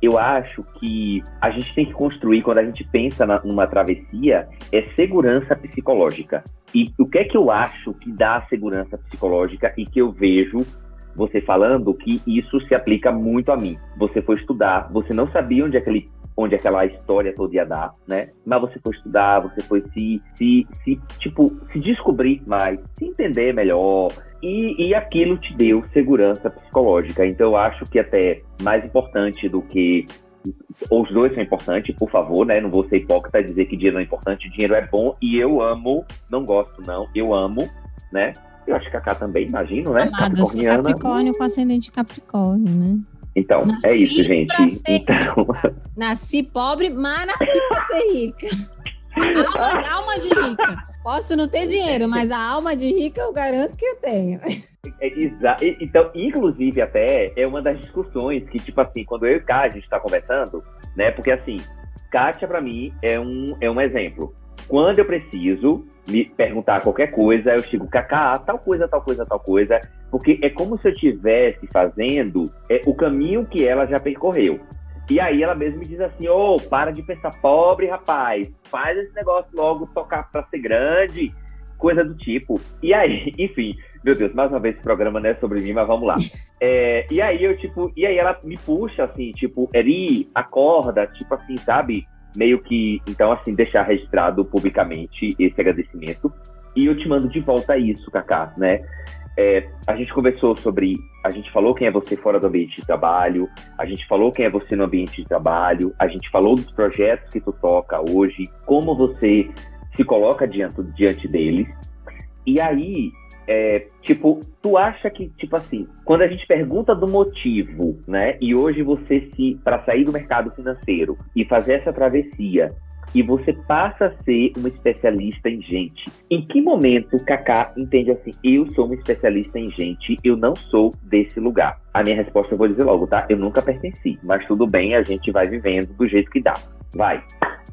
Eu acho que a gente tem que construir, quando a gente pensa na, numa travessia, é segurança psicológica. E o que é que eu acho que dá segurança psicológica e que eu vejo você falando que isso se aplica muito a mim. Você foi estudar, você não sabia onde aquele onde aquela história toda ia dar, né? Mas você foi estudar, você foi se, se, se tipo, se descobrir mais, se entender melhor, e, e aquilo te deu segurança psicológica. Então, eu acho que até mais importante do que os dois são importantes, por favor, né? Não vou ser hipócrita e dizer que dinheiro não é importante. Dinheiro é bom e eu amo, não gosto não, eu amo, né? Eu acho que a Cá também, imagino, né? Amado, sou Capricórnio com ascendente Capricórnio, né? Então, nasci é isso, gente. Então... Nasci pobre, mas nasci pra ser rica. Alma, alma de rica. Posso não ter dinheiro, mas a alma de rica eu garanto que eu tenho. É, então, inclusive, até é uma das discussões que, tipo assim, quando eu e Kátia a gente tá conversando, né? Porque assim, Kátia, para mim, é um, é um exemplo. Quando eu preciso, me perguntar qualquer coisa, eu chego, Cacá, tal coisa, tal coisa, tal coisa, porque é como se eu estivesse fazendo é, o caminho que ela já percorreu. E aí ela mesmo me diz assim, ô, oh, para de pensar pobre, rapaz, faz esse negócio logo tocar para ser grande, coisa do tipo. E aí, enfim, meu Deus, mais uma vez esse programa não é sobre mim, mas vamos lá. É, e aí eu, tipo, e aí ela me puxa assim, tipo, Eri, acorda, tipo assim, sabe? Meio que, então, assim, deixar registrado publicamente esse agradecimento. E eu te mando de volta isso, Kaká, né? É, a gente conversou sobre, a gente falou quem é você fora do ambiente de trabalho, a gente falou quem é você no ambiente de trabalho, a gente falou dos projetos que tu toca hoje, como você se coloca diante, diante deles. E aí, é, tipo, tu acha que, tipo assim, quando a gente pergunta do motivo, né? E hoje você se, para sair do mercado financeiro e fazer essa travessia, e você passa a ser uma especialista em gente. Em que momento o Kaká entende assim, eu sou uma especialista em gente, eu não sou desse lugar? A minha resposta eu vou dizer logo, tá? Eu nunca pertenci, mas tudo bem, a gente vai vivendo do jeito que dá. Vai.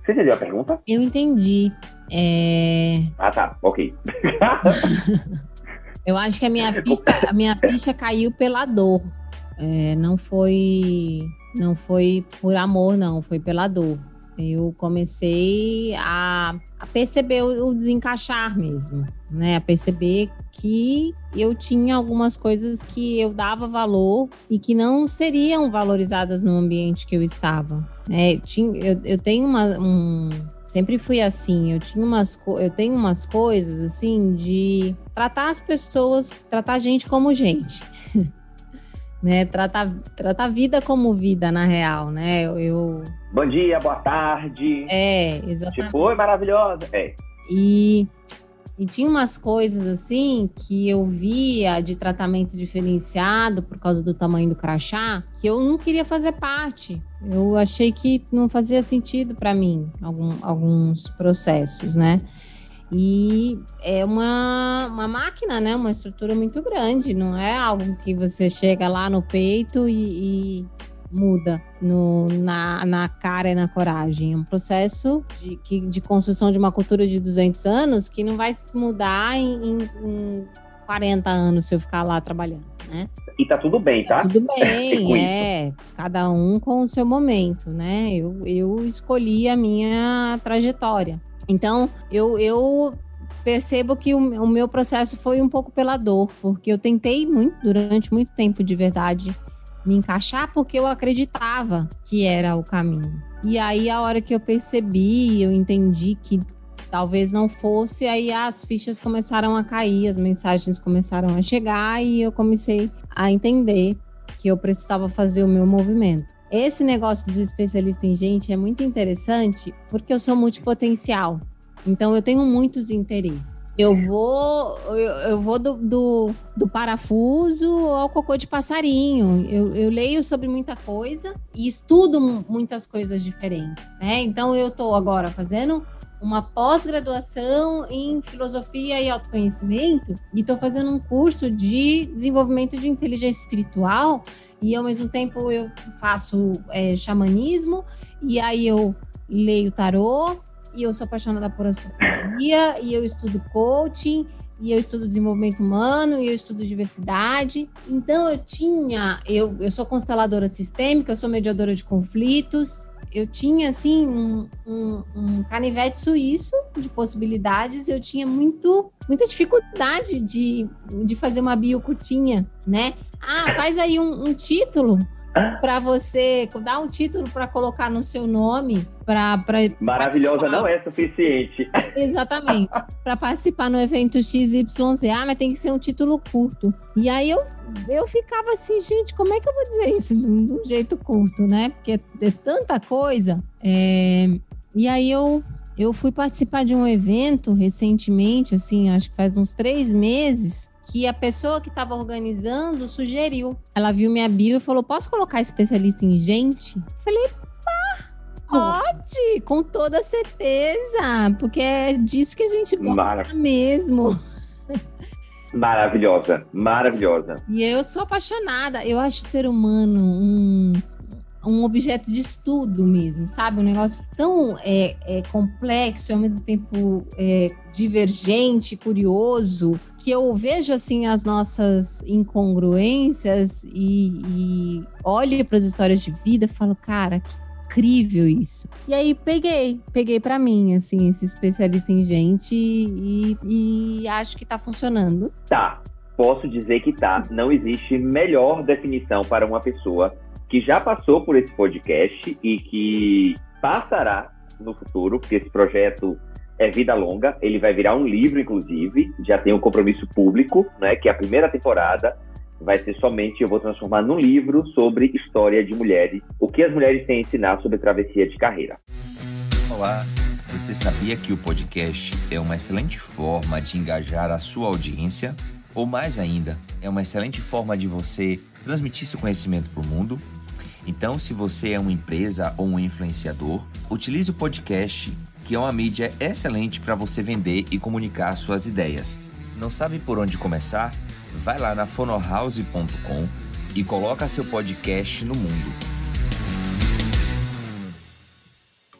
Você entendeu a pergunta? Eu entendi. É... Ah, tá. Ok. Eu acho que a minha ficha, a minha ficha caiu pela dor. É, não foi não foi por amor, não, foi pela dor. Eu comecei a, a perceber o, desencaixar mesmo, né? A perceber que eu tinha algumas coisas que eu dava valor e que não seriam valorizadas no ambiente que eu estava. Né? Tinha, eu, eu tenho uma, um, sempre fui assim. Eu tinha umas, eu tenho umas coisas assim de tratar as pessoas, tratar a gente como gente. né? Tratar, tratar a vida como vida, na real, né? Eu, eu... Bom dia, boa tarde. É, exatamente. Tipo, oi, maravilhosa. É. E, e tinha umas coisas assim que eu via de tratamento diferenciado por causa do tamanho do crachá que eu não queria fazer parte. Eu achei que não fazia sentido para mim algum, alguns processos, né? E é uma, uma máquina, né? Uma estrutura muito grande, não é algo que você chega lá no peito e, e muda no, na, na cara e na coragem. É um processo de, que, de construção de uma cultura de 200 anos que não vai se mudar em, em, em 40 anos se eu ficar lá trabalhando, né? E tá tudo bem, tá? tá tudo bem, é. Cada um com o seu momento, né? Eu, eu escolhi a minha trajetória. Então, eu, eu percebo que o, o, meu processo foi um pouco pela dor, porque eu tentei muito, durante muito tempo de verdade, me encaixar porque eu acreditava que era o caminho. E aí, a hora que eu percebi, eu entendi que talvez não fosse, aí as fichas começaram a cair, as mensagens começaram a chegar e eu comecei a entender que eu precisava fazer o meu movimento. Esse negócio do especialista em gente é muito interessante porque eu sou multipotencial. Então eu tenho muitos interesses. Eu vou, eu, eu vou do, do, do, parafuso ao cocô de passarinho. Eu, eu, leio sobre muita coisa e estudo muitas coisas diferentes. Né? Então eu estou agora fazendo uma pós-graduação em filosofia e autoconhecimento e estou fazendo um curso de desenvolvimento de inteligência espiritual e ao mesmo tempo eu faço é, xamanismo e aí eu leio tarô e eu sou apaixonada por astrologia e eu estudo coaching e eu estudo desenvolvimento humano e eu estudo diversidade. Então eu tinha, eu, eu sou consteladora sistêmica, eu sou mediadora de conflitos, eu tinha assim um, um, um, canivete suíço de possibilidades. Eu tinha muito, muita dificuldade de, de fazer uma bio curtinha, né? Ah, faz aí um, um título para você dar um título para colocar no seu nome para maravilhosa participar. não é suficiente. Exatamente. Para participar no evento XYZ ah, mas tem que ser um título curto. E aí eu eu ficava assim gente como é que eu vou dizer isso de um jeito curto né? Porque é tanta coisa. É... e aí eu eu fui participar de um evento recentemente assim acho que faz uns três meses que a pessoa que estava organizando sugeriu. Ela viu minha bio e falou: Posso colocar especialista em gente? Falei: Pá, pode, com toda certeza, porque é disso que a gente gosta mesmo. Maravilhosa, maravilhosa. E eu sou apaixonada. Eu acho o ser humano um, um objeto de estudo mesmo, sabe? Um negócio tão é, é complexo e ao mesmo tempo é, divergente, curioso, que eu vejo assim as nossas incongruências e, e olho para as histórias de vida falo, cara, que incrível isso. E aí peguei, peguei para mim, assim, esse especialista em gente e, e acho que tá funcionando. Tá, posso dizer que tá. Não existe melhor definição para uma pessoa que já passou por esse podcast e que passará no futuro, porque esse projeto é vida longa, ele vai virar um livro, inclusive, já tem um compromisso público, né, que é a primeira temporada vai ser somente, eu vou transformar num livro sobre história de mulheres, o que as mulheres têm a ensinar sobre travessia de carreira. Olá, você sabia que o podcast é uma excelente forma de engajar a sua audiência? Ou mais ainda, é uma excelente forma de você transmitir seu conhecimento para o mundo? Então, se você é uma empresa ou um influenciador, utilize o podcast, que é uma mídia excelente para você vender e comunicar suas ideias. Não sabe por onde começar? Vai lá na fonohouse.com e coloca seu podcast no mundo.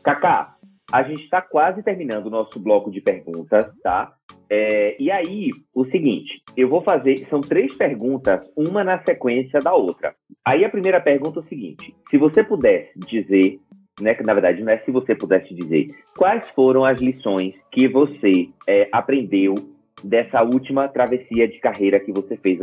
Kaká, a gente está quase terminando o nosso bloco de perguntas, tá? É, e aí, o seguinte, eu vou fazer, são três perguntas, uma na sequência da outra. Aí a primeira pergunta é o seguinte: se você pudesse dizer né? Na verdade não é se você pudesse dizer. Quais foram as lições que você é, aprendeu dessa última travessia de carreira que você fez?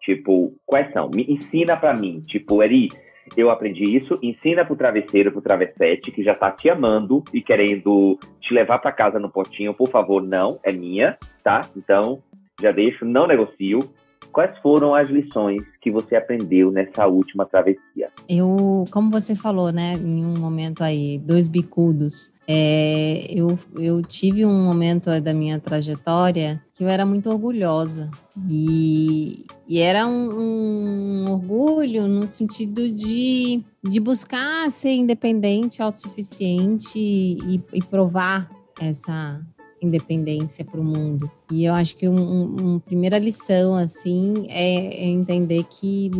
Tipo, quais são? Me ensina para mim. Tipo, Eri, eu aprendi isso, ensina pro travesseiro, pro travessete, que já tá te amando e querendo te levar para casa no potinho, por favor, não, é minha, tá? Então, já deixo, não negocio. Quais foram as lições que você aprendeu nessa última travessia? Eu, como você falou, né, em um momento aí, dois bicudos, é, eu, eu tive um momento da minha trajetória que eu era muito orgulhosa. E, e era um, um orgulho no sentido de, de buscar ser independente, autossuficiente e, e provar essa, independência para o mundo. E eu acho que uma um, primeira lição, assim, é, é entender que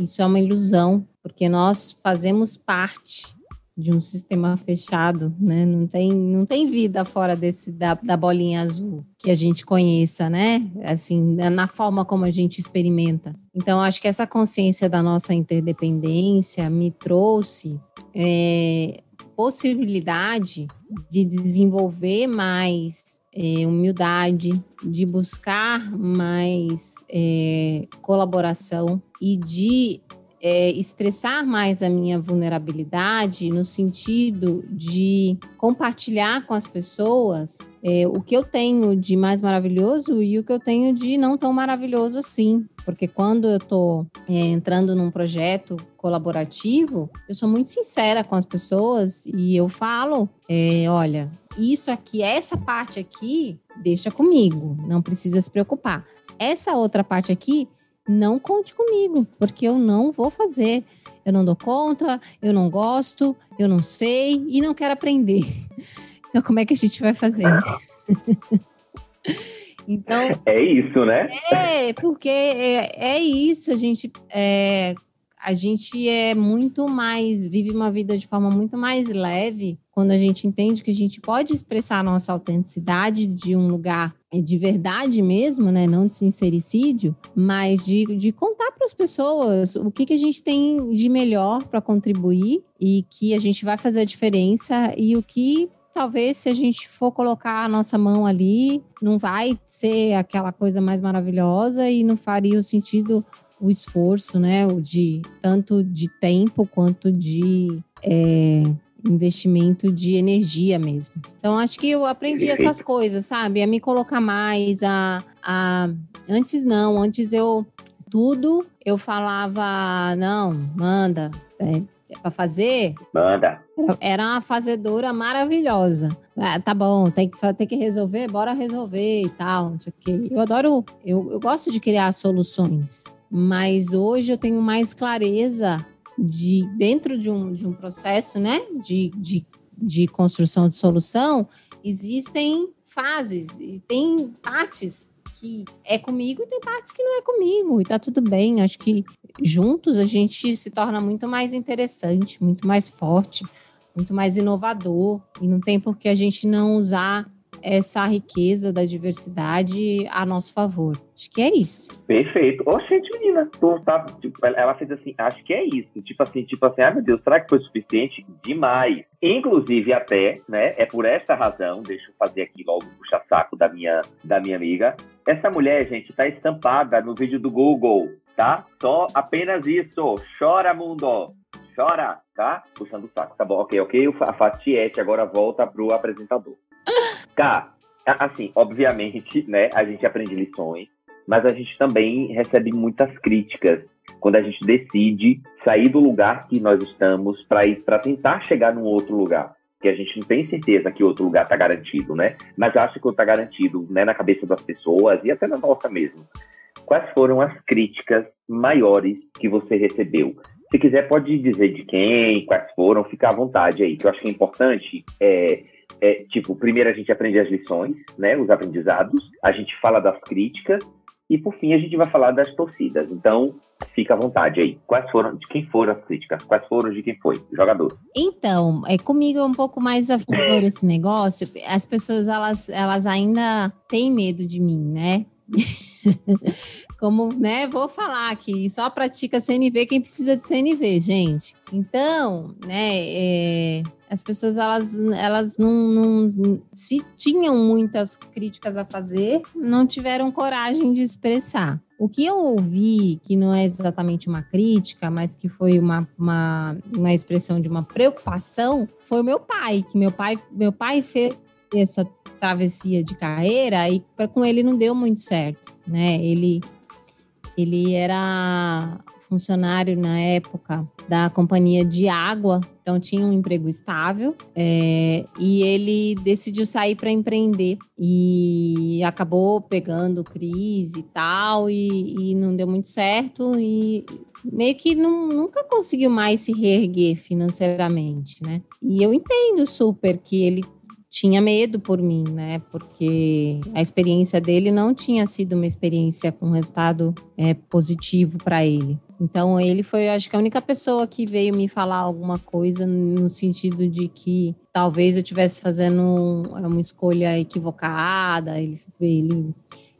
isso é uma ilusão, porque nós fazemos parte de um sistema fechado, né? Não tem, não tem vida fora desse da, da bolinha azul que a gente conheça, né? Assim, na forma como a gente experimenta. Então, acho que essa consciência da nossa interdependência me trouxe é, possibilidade de desenvolver mais é, humildade, de buscar mais é, colaboração e de é, expressar mais a minha vulnerabilidade no sentido de compartilhar com as pessoas é, o que eu tenho de mais maravilhoso e o que eu tenho de não tão maravilhoso assim. Porque quando eu estou é, entrando num projeto colaborativo, eu sou muito sincera com as pessoas e eu falo: é, olha, isso aqui, essa parte aqui, deixa comigo, não precisa se preocupar. Essa outra parte aqui, não conte comigo, porque eu não vou fazer. Eu não dou conta, eu não gosto, eu não sei e não quero aprender. Então, como é que a gente vai fazer? então, é isso, né? É, porque é, é isso, a gente é, a gente é muito mais, vive uma vida de forma muito mais leve quando a gente entende que a gente pode expressar a nossa autenticidade de um lugar de verdade mesmo, né? Não de sincericídio, mas de, de contar para as pessoas o que, que a gente tem de melhor para contribuir e que a gente vai fazer a diferença e o que talvez se a gente for colocar a nossa mão ali, não vai ser aquela coisa mais maravilhosa e não faria o sentido o esforço, né? O de tanto de tempo quanto de é, investimento de energia mesmo. Então acho que eu aprendi essas coisas, sabe? A me colocar mais, a, a antes não, antes eu tudo eu falava não, manda, é, para fazer? Manda. Era uma fazedora maravilhosa. Ah, tá bom, tem que, tem que resolver, bora resolver e tal. Eu adoro, eu, eu gosto de criar soluções mas hoje eu tenho mais clareza de dentro de um, de um processo, né, de, de, de construção de solução, existem fases e tem partes que é comigo e tem partes que não é comigo e tá tudo bem. Acho que juntos a gente se torna muito mais interessante, muito mais forte, muito mais inovador e não tem por que a gente não usar essa riqueza da diversidade a nosso favor. Acho que é isso. Perfeito. Ô, gente, menina, tu tá, tipo, ela fez assim, acho que é isso. Tipo assim, tipo assim, ah, meu Deus, será que foi suficiente? Demais. Inclusive, até, né, é por essa razão, deixa eu fazer aqui logo o puxa-saco da minha, da minha amiga. Essa mulher, gente, tá estampada no vídeo do Google, tá? Só apenas isso. Chora, mundo. Chora, tá? Puxando o saco, tá bom? Ok, ok. A Fatiete agora volta pro apresentador. Cá, assim, obviamente, né, a gente aprende lições, mas a gente também recebe muitas críticas quando a gente decide sair do lugar que nós estamos para ir para tentar chegar num outro lugar que a gente não tem certeza que outro lugar está garantido, né? Mas acho que está garantido, né, na cabeça das pessoas e até na nossa mesmo. Quais foram as críticas maiores que você recebeu? Se quiser, pode dizer de quem, quais foram, fica à vontade aí. Que eu acho que é importante é, é, tipo, primeiro a gente aprende as lições, né, os aprendizados, a gente fala das críticas e por fim a gente vai falar das torcidas. Então, fica à vontade aí. Quais foram, de quem foram as críticas? Quais foram de quem foi? Jogador. Então, é comigo é um pouco mais afiador esse negócio. As pessoas elas, elas ainda têm medo de mim, né? Como, né, vou falar aqui, só pratica CNV quem precisa de CNV, gente. Então, né, é, as pessoas, elas, elas não, não, se tinham muitas críticas a fazer, não tiveram coragem de expressar. O que eu ouvi, que não é exatamente uma crítica, mas que foi uma, uma, uma expressão de uma preocupação, foi o meu pai, que meu pai, meu pai fez essa travessia de carreira e com ele não deu muito certo, né? Ele ele era funcionário na época da companhia de água, então tinha um emprego estável é, e ele decidiu sair para empreender e acabou pegando crise e tal e, e não deu muito certo e meio que não, nunca conseguiu mais se reerguer financeiramente, né? E eu entendo super que ele tinha medo por mim, né? Porque a experiência dele não tinha sido uma experiência com resultado é, positivo para ele. Então ele foi, acho que a única pessoa que veio me falar alguma coisa no sentido de que talvez eu estivesse fazendo uma escolha equivocada. Ele, ele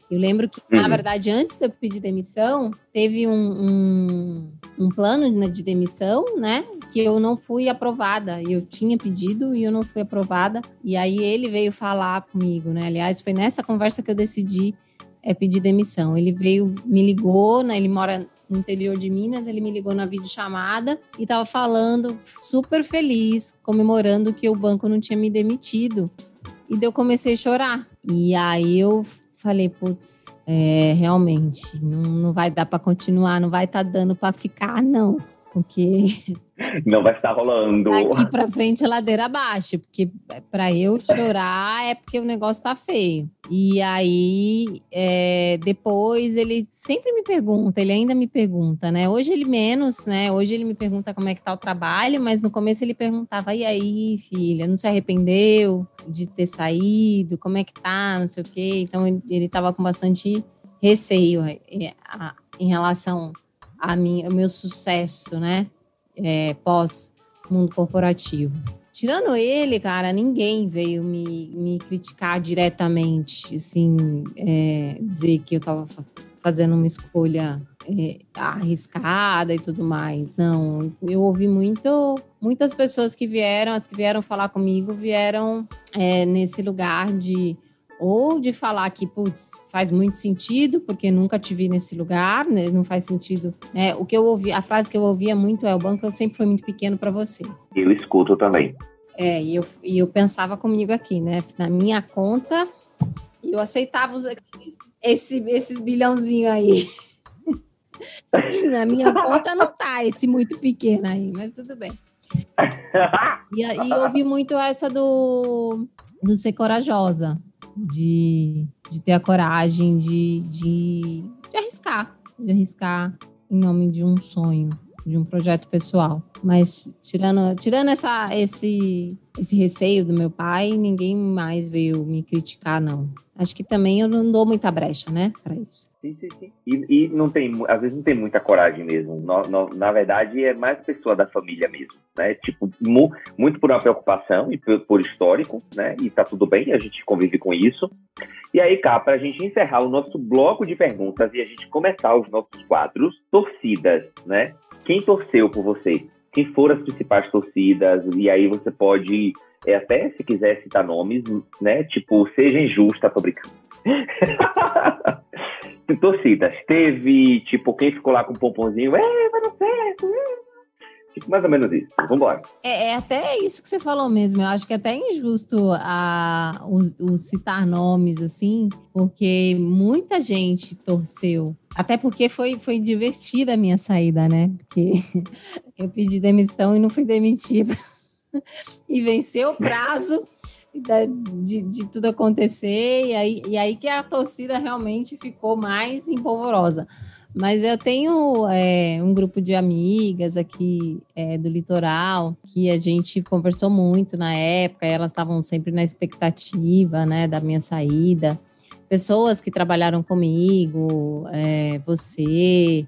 eu lembro que, uhum. na verdade, antes de eu pedir demissão, teve um, um, um plano de demissão, né? Que eu não fui aprovada. Eu tinha pedido e eu não fui aprovada. E aí ele veio falar comigo, né? Aliás, foi nessa conversa que eu decidi é, pedir demissão. Ele veio, me ligou, né? Ele mora no interior de Minas, ele me ligou na videochamada e estava falando super feliz, comemorando que o banco não tinha me demitido. E daí eu comecei a chorar. E aí eu falei, putz, é, realmente, não, não vai dar para continuar, não vai estar tá dando para ficar, não. Porque. Não vai estar rolando. Daqui para frente, ladeira abaixo. Porque para eu chorar é porque o negócio tá feio. E aí, é, depois ele sempre me pergunta, ele ainda me pergunta, né? Hoje ele menos, né? Hoje ele me pergunta como é que tá o trabalho, mas no começo ele perguntava: e aí, filha, não se arrependeu de ter saído? Como é que tá? Não sei o quê. Então ele, ele tava com bastante receio é, em relação a minha, o meu sucesso, né? É, pós mundo corporativo. Tirando ele, cara, ninguém veio me, me criticar diretamente, assim, é, dizer que eu estava fazendo uma escolha é, arriscada e tudo mais. Não, eu ouvi muito, muitas pessoas que vieram, as que vieram falar comigo, vieram é, nesse lugar de ou de falar que, putz, faz muito sentido, porque nunca te vi nesse lugar, né? não faz sentido. Né? O que eu ouvi, a frase que eu ouvia muito é: o banco sempre foi muito pequeno para você. Eu escuto também. É, e eu, e eu pensava comigo aqui, né? Na minha conta, eu aceitava os, esse, esses bilhãozinho aí. Na minha conta não tá esse muito pequeno aí, mas tudo bem. E, e eu ouvi muito essa do, do ser corajosa de, de ter a coragem de, de, de arriscar, de arriscar em nome de um sonho, de um projeto pessoal. Mas tirando, tirando essa, esse, esse receio do meu pai, ninguém mais veio me criticar, não. Acho que também eu não dou muita brecha, né, para isso. Sim, sim, sim. E, e, não tem, às vezes não tem muita coragem mesmo. No, no, na verdade, é mais pessoa da família mesmo, né? Tipo, mu, muito por uma preocupação e por, por, histórico, né? E tá tudo bem, a gente convive com isso. E aí, cá, para a gente encerrar o nosso bloco de perguntas e a gente começar os nossos quadros, torcidas, né? Quem torceu por você? Quem foram as principais torcidas? E aí você pode, é, até se quiser citar nomes, né? Tipo, seja injusta, tô brincando. torcidas. Teve, tipo, quem ficou lá com o pomponzinho, é, vai dar certo, é. Tipo, mais ou menos isso. Vambora. É, é até isso que você falou mesmo. Eu acho que é até injusto a, o, o citar nomes, assim, porque muita gente torceu até porque foi, foi divertida a minha saída, né? Porque eu pedi demissão e não fui demitida. e venceu o prazo de, de, tudo acontecer, e aí, e aí que a torcida realmente ficou mais empolvorosa. Mas eu tenho é, um grupo de amigas aqui é, do litoral que a gente conversou muito na época, elas estavam sempre na expectativa né, da minha saída pessoas que trabalharam comigo, é, você,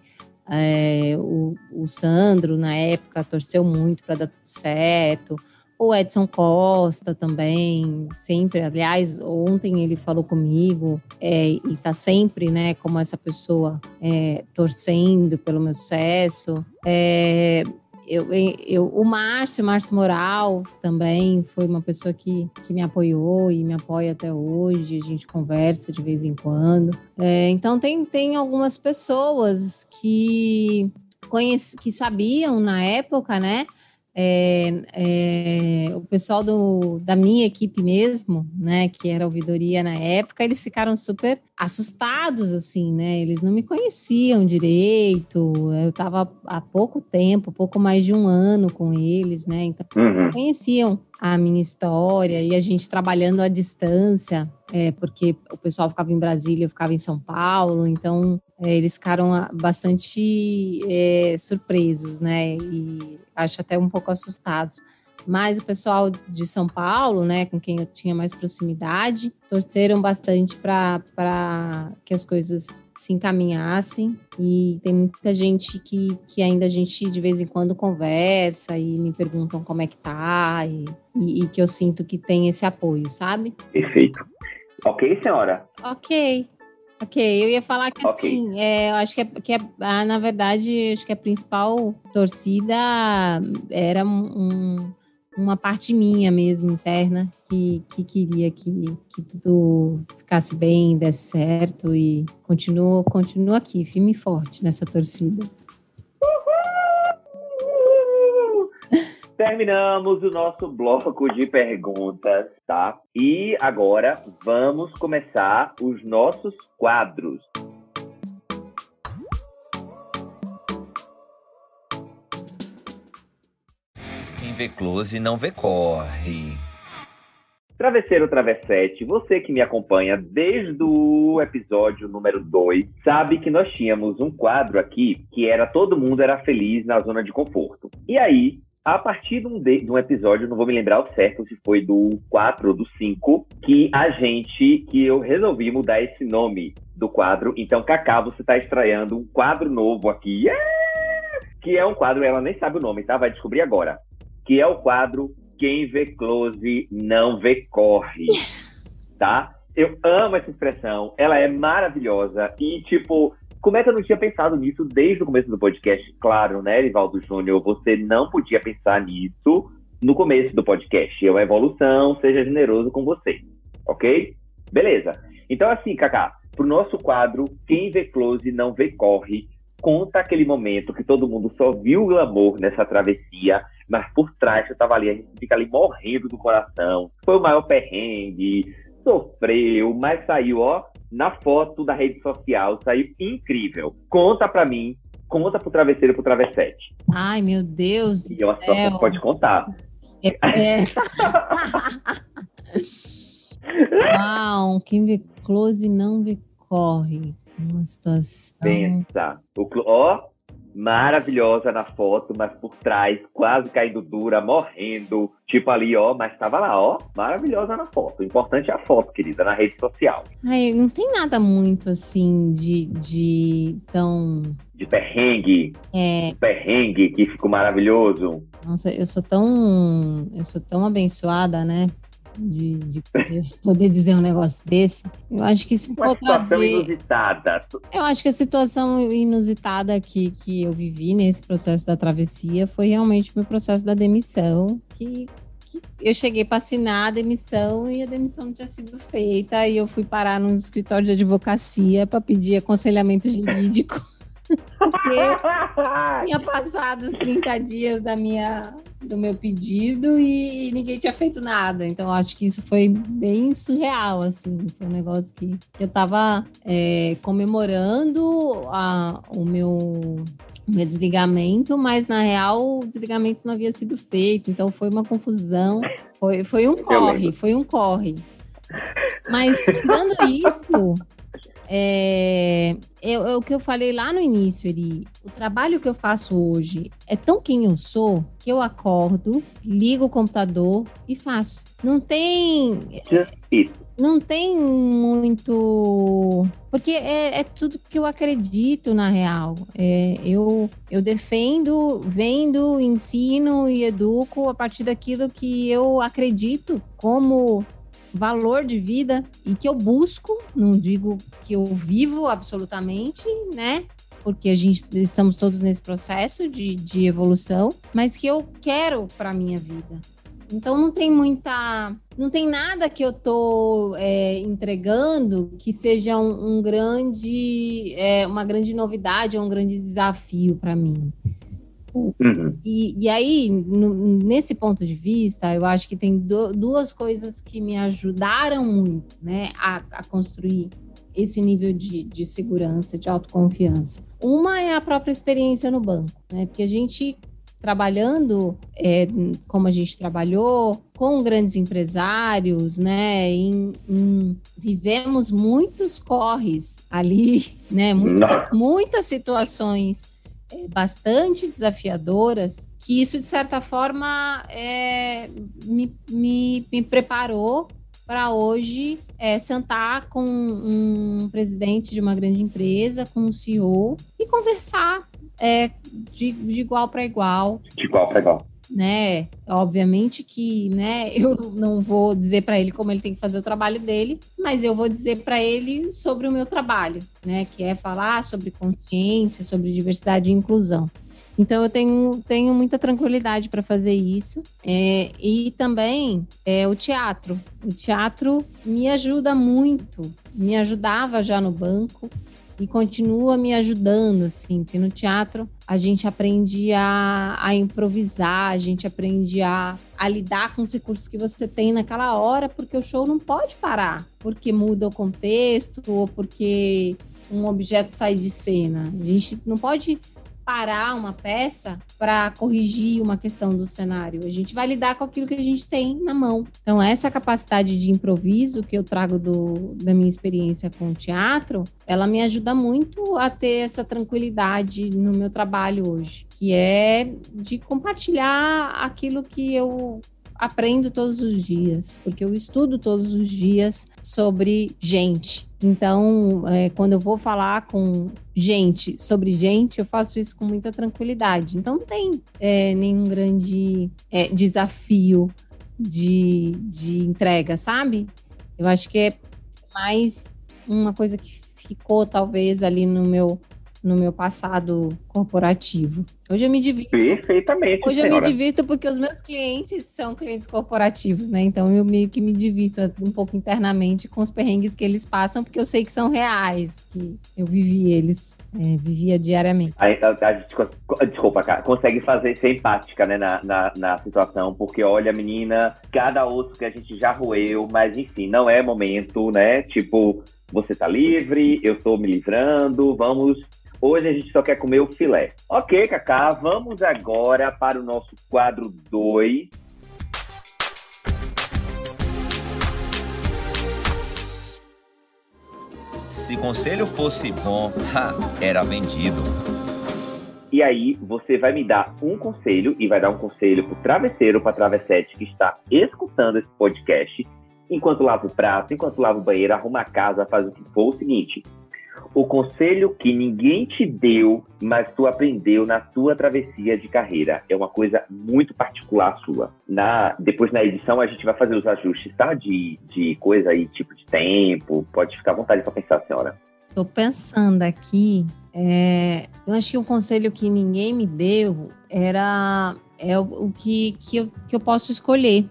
é, o, o, Sandro, na época, torceu muito para dar tudo certo. O Edson Costa também, sempre. Aliás, ontem ele falou comigo é, e tá sempre, né, como essa pessoa é, torcendo pelo meu sucesso. É, eu, eu, o Márcio, Márcio Moral, também foi uma pessoa que, que me apoiou e me apoia até hoje. A gente conversa de vez em quando. É, então, tem, tem algumas pessoas que, conheci, que sabiam na época, né? É, é, o pessoal do, da minha equipe mesmo, né, que era ouvidoria na época, eles ficaram super assustados, assim, né? Eles não me conheciam direito. Eu estava há pouco tempo, pouco mais de um ano com eles, né? Então, uhum. conheciam a minha história e a gente trabalhando à distância, é, porque o pessoal ficava em Brasília, eu ficava em São Paulo, então é, eles ficaram bastante é, surpresos, né? E acho até um pouco assustados. Mas o pessoal de São Paulo, né, com quem eu tinha mais proximidade, torceram bastante para que as coisas se encaminhassem. E tem muita gente que, que ainda a gente de vez em quando conversa e me perguntam como é que tá, e, e, e que eu sinto que tem esse apoio, sabe? Perfeito. Ok, senhora? Ok. Ok, eu ia falar que okay. assim, é, eu acho que, é, que é, ah, na verdade, acho que a principal torcida era um, uma parte minha mesmo, interna, que, que queria que, que tudo ficasse bem, desse certo e continuo, continuo aqui, firme e forte nessa torcida. Terminamos o nosso bloco de perguntas, tá? E agora vamos começar os nossos quadros. Quem vê close não vê corre. Travesseiro Travessete, você que me acompanha desde o episódio número 2, sabe que nós tínhamos um quadro aqui que era Todo Mundo Era Feliz na Zona de Conforto. E aí, a partir de um, de, de um, episódio, não vou me lembrar o certo se foi do 4 ou do 5, que a gente, que eu resolvi mudar esse nome do quadro. Então, Cacá, você está estreando um quadro novo aqui. Yeah! Que é um quadro, ela nem sabe o nome, tá? Vai descobrir agora. Que é o quadro Quem Vê Close Não Vê Corre. tá? Eu amo essa expressão, ela é maravilhosa. E, tipo, como é que eu não tinha pensado nisso desde o começo do podcast? Claro, né, Rivaldo Júnior? Você não podia pensar nisso no começo do podcast. É uma evolução, seja generoso com você. Ok? Beleza. Então, assim, Kaká, pro nosso quadro Quem Vê Close Não Vê Corre, conta aquele momento que todo mundo só viu o glamour nessa travessia, mas por trás você tava ali, a gente fica ali morrendo do coração. Foi o maior perrengue, sofreu, mas saiu, ó, na foto da rede social, saiu incrível. Conta pra mim, conta pro travesseiro pro travessete. Ai, meu Deus. E uma situação pode contar. É, é. Uau, quem vê close não vê corre. Uma situação. Pensa. O, ó, maravilhosa na foto, mas por trás, quase caindo dura, morrendo. Tipo ali, ó, mas tava lá, ó, maravilhosa na foto. O importante é a foto, querida, na rede social. Ai, não tem nada muito assim de, de tão. De perrengue. É. Perrengue que ficou maravilhoso. Nossa, eu sou tão. Eu sou tão abençoada, né? De, de poder, dizer um negócio desse. Eu acho que se Uma for situação trazer... inusitada. Eu acho que a situação inusitada que, que eu vivi nesse processo da travessia foi realmente o meu processo da demissão, que, que eu cheguei para assinar a demissão e a demissão não tinha sido feita e eu fui parar num escritório de advocacia para pedir aconselhamento jurídico. Porque tinha passado os 30 dias da minha, do meu pedido e ninguém tinha feito nada. Então, acho que isso foi bem surreal, assim. Foi um negócio que, eu tava é, comemorando a, o meu meu desligamento, mas na real o desligamento não havia sido feito, então foi uma confusão, foi, foi um corre, foi um corre. Mas tirando isso, É, é, é, o que eu falei lá no início, Eri. O trabalho que eu faço hoje é tão quem eu sou que eu acordo, ligo o computador e faço. Não tem. Não tem muito. Porque é, é tudo que eu acredito, na real. É, eu, eu defendo, vendo, ensino e educo a partir daquilo que eu acredito como valor de vida e que eu busco, não digo que eu vivo absolutamente, né? Porque a gente estamos todos nesse processo de, de evolução, mas que eu quero para minha vida. Então não tem muita, não tem nada que eu tô é, entregando que seja um, um grande, é, uma grande novidade ou um grande desafio para mim. Uhum. E, e aí, no, nesse ponto de vista, eu acho que tem do, duas coisas que me ajudaram muito né, a, a construir esse nível de, de segurança, de autoconfiança. Uma é a própria experiência no banco, né? Porque a gente trabalhando é, como a gente trabalhou, com grandes empresários, né? Em, em, vivemos muitos corres ali, né? Muitas, muitas situações bastante desafiadoras, que isso, de certa forma, é, me, me, me preparou para hoje é, sentar com um presidente de uma grande empresa, com um CEO, e conversar é, de, de igual para igual. De igual para igual né? Obviamente que, né, eu não vou dizer para ele como ele tem que fazer o trabalho dele, mas eu vou dizer para ele sobre o meu trabalho, né, que é falar sobre consciência, sobre diversidade e inclusão. Então eu tenho, tenho muita tranquilidade para fazer isso. É, e também é, o teatro. O teatro me ajuda muito, me ajudava já no banco e continua me ajudando, assim, porque no teatro a gente aprende a, a improvisar, a gente aprende a, a lidar com os recursos que você tem naquela hora, porque o show não pode parar, porque muda o contexto ou porque um objeto sai de cena. A gente não pode parar uma peça para corrigir uma questão do cenário. A gente vai lidar com aquilo que a gente tem na mão. Então, essa capacidade de improviso que eu trago do, da minha experiência com o teatro, ela me ajuda muito a ter essa tranquilidade no meu trabalho hoje, que é de compartilhar aquilo que eu aprendo todos os dias, porque eu estudo todos os dias sobre gente. Então, é, quando eu vou falar com gente sobre gente, eu faço isso com muita tranquilidade. Então, não tem é, nenhum grande é, desafio de, de entrega, sabe? Eu acho que é mais uma coisa que ficou talvez ali no meu no meu passado corporativo. Hoje eu me divirto. Perfeitamente. Hoje senhora. eu me divirto porque os meus clientes são clientes corporativos, né? Então eu meio que me divirto um pouco internamente com os perrengues que eles passam, porque eu sei que são reais, que eu vivi eles, é, vivia diariamente. A, a, a desculpa, cara, consegue fazer ser empática, né, na, na, na situação, porque olha, menina, cada osso que a gente já roeu, mas enfim, não é momento, né? Tipo, você tá livre, eu tô me livrando, vamos Hoje a gente só quer comer o filé. Ok, Cacá, vamos agora para o nosso quadro 2. Se conselho fosse bom, ha, era vendido. E aí, você vai me dar um conselho e vai dar um conselho pro travesseiro, pra travessete que está escutando esse podcast. Enquanto lava o prato, enquanto lava o banheiro, arruma a casa, faz o que for o seguinte o conselho que ninguém te deu, mas tu aprendeu na tua travessia de carreira. É uma coisa muito particular sua. Na, depois na edição a gente vai fazer os ajustes, tá? De, de coisa aí, tipo de tempo. Pode ficar à vontade para pensar, senhora. Estou pensando aqui. É, eu acho que um conselho que ninguém me deu era é o, o que, que, eu, que eu posso escolher.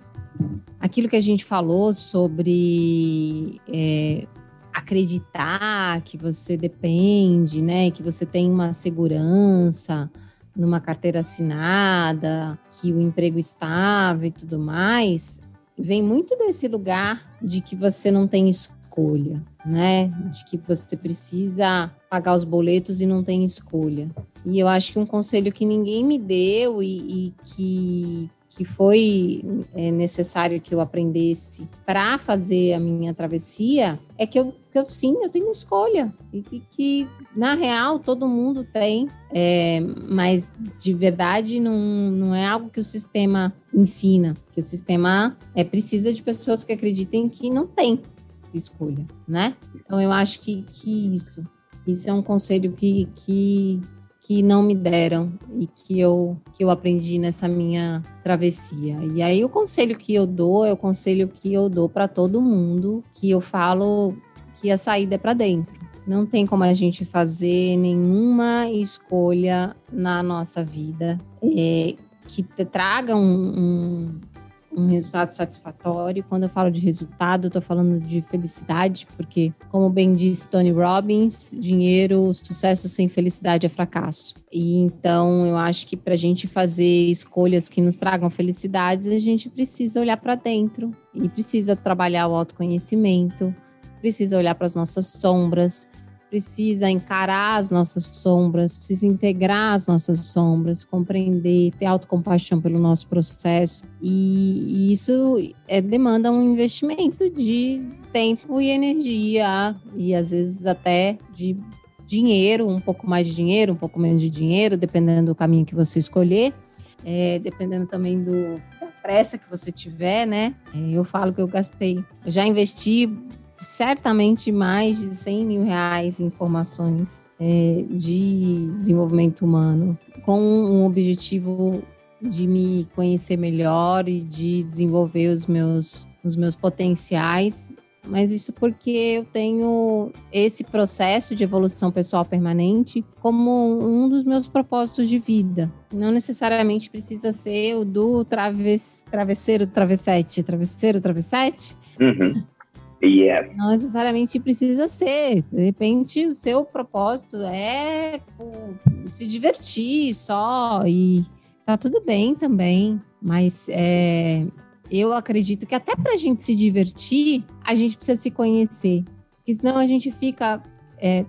Aquilo que a gente falou sobre é, acreditar que você depende, né, que você tem uma segurança numa carteira assinada, que o emprego estável e tudo mais, vem muito desse lugar de que você não tem escolha, né? De que você precisa pagar os boletos e não tem escolha. E eu acho que um conselho que ninguém me deu e, e que que foi é, necessário que eu aprendesse para fazer a minha travessia é que eu, que eu sim, eu tenho escolha. E, que, na real, todo mundo tem, é, mas de verdade não, não é algo que o sistema ensina, que o sistema é, precisa de pessoas que acreditem que não tem escolha, né? Então eu acho que, que isso, isso é um conselho que, que que não me deram e que eu, que eu aprendi nessa minha travessia. E aí o conselho que eu dou é o conselho que eu dou para todo mundo, que eu falo que a saída é para dentro. Não tem como a gente fazer nenhuma escolha na nossa vida é, que traga um, um um resultado satisfatório. Quando eu falo de resultado, estou falando de felicidade, porque, como bem disse Tony Robbins, dinheiro, sucesso sem felicidade é fracasso. E então eu acho que para a gente fazer escolhas que nos tragam felicidades, a gente precisa olhar para dentro e precisa trabalhar o autoconhecimento, precisa olhar para as nossas sombras, precisa encarar as nossas sombras, precisa integrar as nossas sombras, compreender, ter autocompaixão pelo nosso processo. E, isso é, demanda um investimento de tempo e energia, e às vezes até de dinheiro, um pouco mais de dinheiro, um pouco menos de dinheiro, dependendo do caminho que você escolher. É, dependendo também do, da pressa que você tiver, né? É, eu falo que eu gastei, eu já investi certamente mais de 100 mil reais em formações é, de desenvolvimento humano, com um objetivo de me conhecer melhor e de desenvolver os meus, os meus potenciais. Mas isso porque eu tenho esse processo de evolução pessoal permanente como um dos meus propósitos de vida. Não necessariamente precisa ser o do traves, travesseiro, travessete, travesseiro, travessete. Uhum. Yes. Não necessariamente precisa ser. De repente, o seu propósito é se divertir só e tá tudo bem também. Mas é, eu acredito que até para a gente se divertir, a gente precisa se conhecer. Porque senão a gente fica é,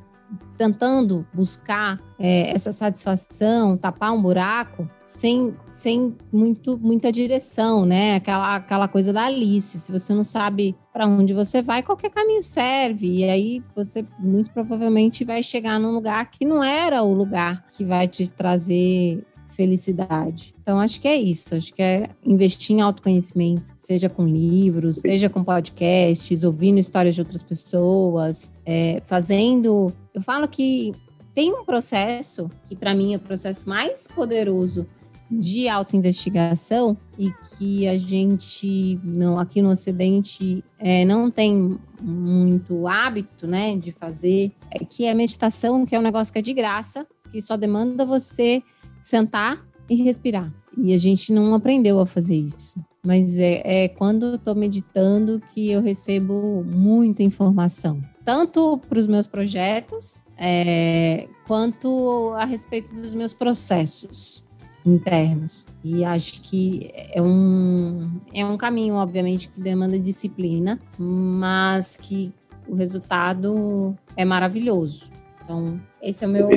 tentando buscar é, essa satisfação, tapar um buraco, sem, sem muito, muita direção, né? Aquela, aquela coisa da Alice. Se você não sabe para onde você vai, qualquer caminho serve. E aí você muito provavelmente vai chegar num lugar que não era o lugar que vai te trazer felicidade. Então, acho que é isso. Acho que é investir em autoconhecimento, seja com livros, seja com podcasts, ouvindo histórias de outras pessoas, é, fazendo. Eu falo que tem um processo, que para mim é o processo mais poderoso de autoinvestigação e que a gente não aqui no Ocidente é, não tem muito hábito, né, de fazer, é, que é meditação, que é um negócio que é de graça, que só demanda você sentar e respirar. E a gente não aprendeu a fazer isso. Mas é, é quando eu estou meditando que eu recebo muita informação, tanto para os meus projetos, é, quanto a respeito dos meus processos internos. E acho que é um, é um caminho, obviamente, que demanda disciplina, mas que o resultado é maravilhoso. Então, esse é o meu,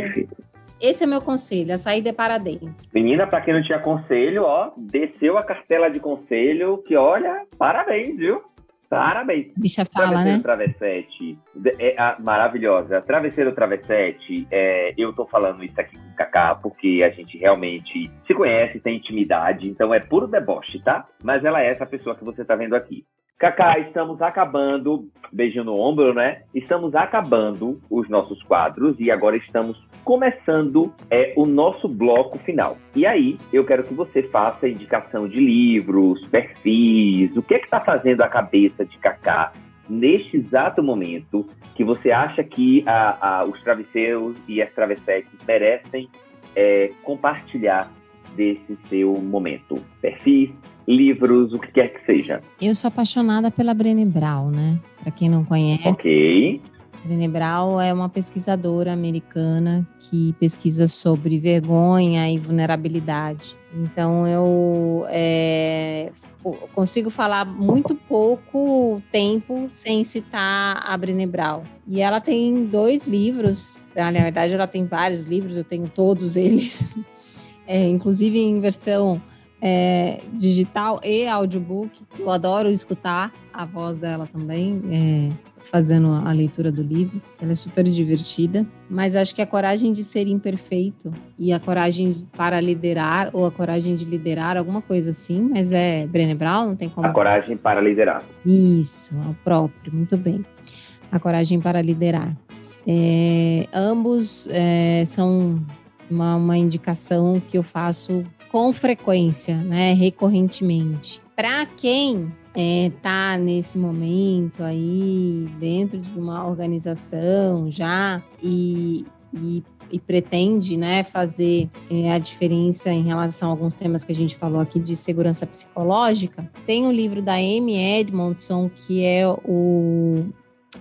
esse é meu conselho, a saída é para dentro. Menina, para quem não tinha conselho, ó, desceu a cartela de conselho, que olha, parabéns, viu? Parabéns. Bicha fala, né? Travessete, é, a, maravilhosa. Travesseiro Travessete, é, eu tô falando isso aqui com o Kaká porque a gente realmente se conhece, tem intimidade, então é puro deboche, tá? Mas ela é essa pessoa que você tá vendo aqui. Cacá, estamos acabando, beijinho no ombro, né? Estamos acabando os nossos quadros e agora estamos começando é, o nosso bloco final. E aí, eu quero que você faça indicação de livros, perfis, o que é que está fazendo a cabeça de Cacá neste exato momento que você acha que a, a, os travesseiros e as travessetes merecem é, compartilhar desse seu momento? Perfis, livros, o que quer que seja. Eu sou apaixonada pela Brené Brown, né? Para quem não conhece. Ok. Brené Brown é uma pesquisadora americana que pesquisa sobre vergonha e vulnerabilidade. Então eu é, consigo falar muito pouco tempo sem citar a Brené Brown. E ela tem dois livros, na verdade ela tem vários livros, eu tenho todos eles, é, inclusive em versão é, digital e audiobook. Eu adoro escutar a voz dela também, é, fazendo a leitura do livro. Ela é super divertida, mas acho que a coragem de ser imperfeito e a coragem para liderar ou a coragem de liderar, alguma coisa assim, mas é Brené Brown, não tem como. A coragem para liderar. Isso, é o próprio, muito bem. A coragem para liderar. É, ambos é, são uma, uma indicação que eu faço com frequência, né, recorrentemente. Para quem está é, nesse momento aí dentro de uma organização já e, e, e pretende né, fazer é, a diferença em relação a alguns temas que a gente falou aqui de segurança psicológica, tem o um livro da Amy Edmondson que é o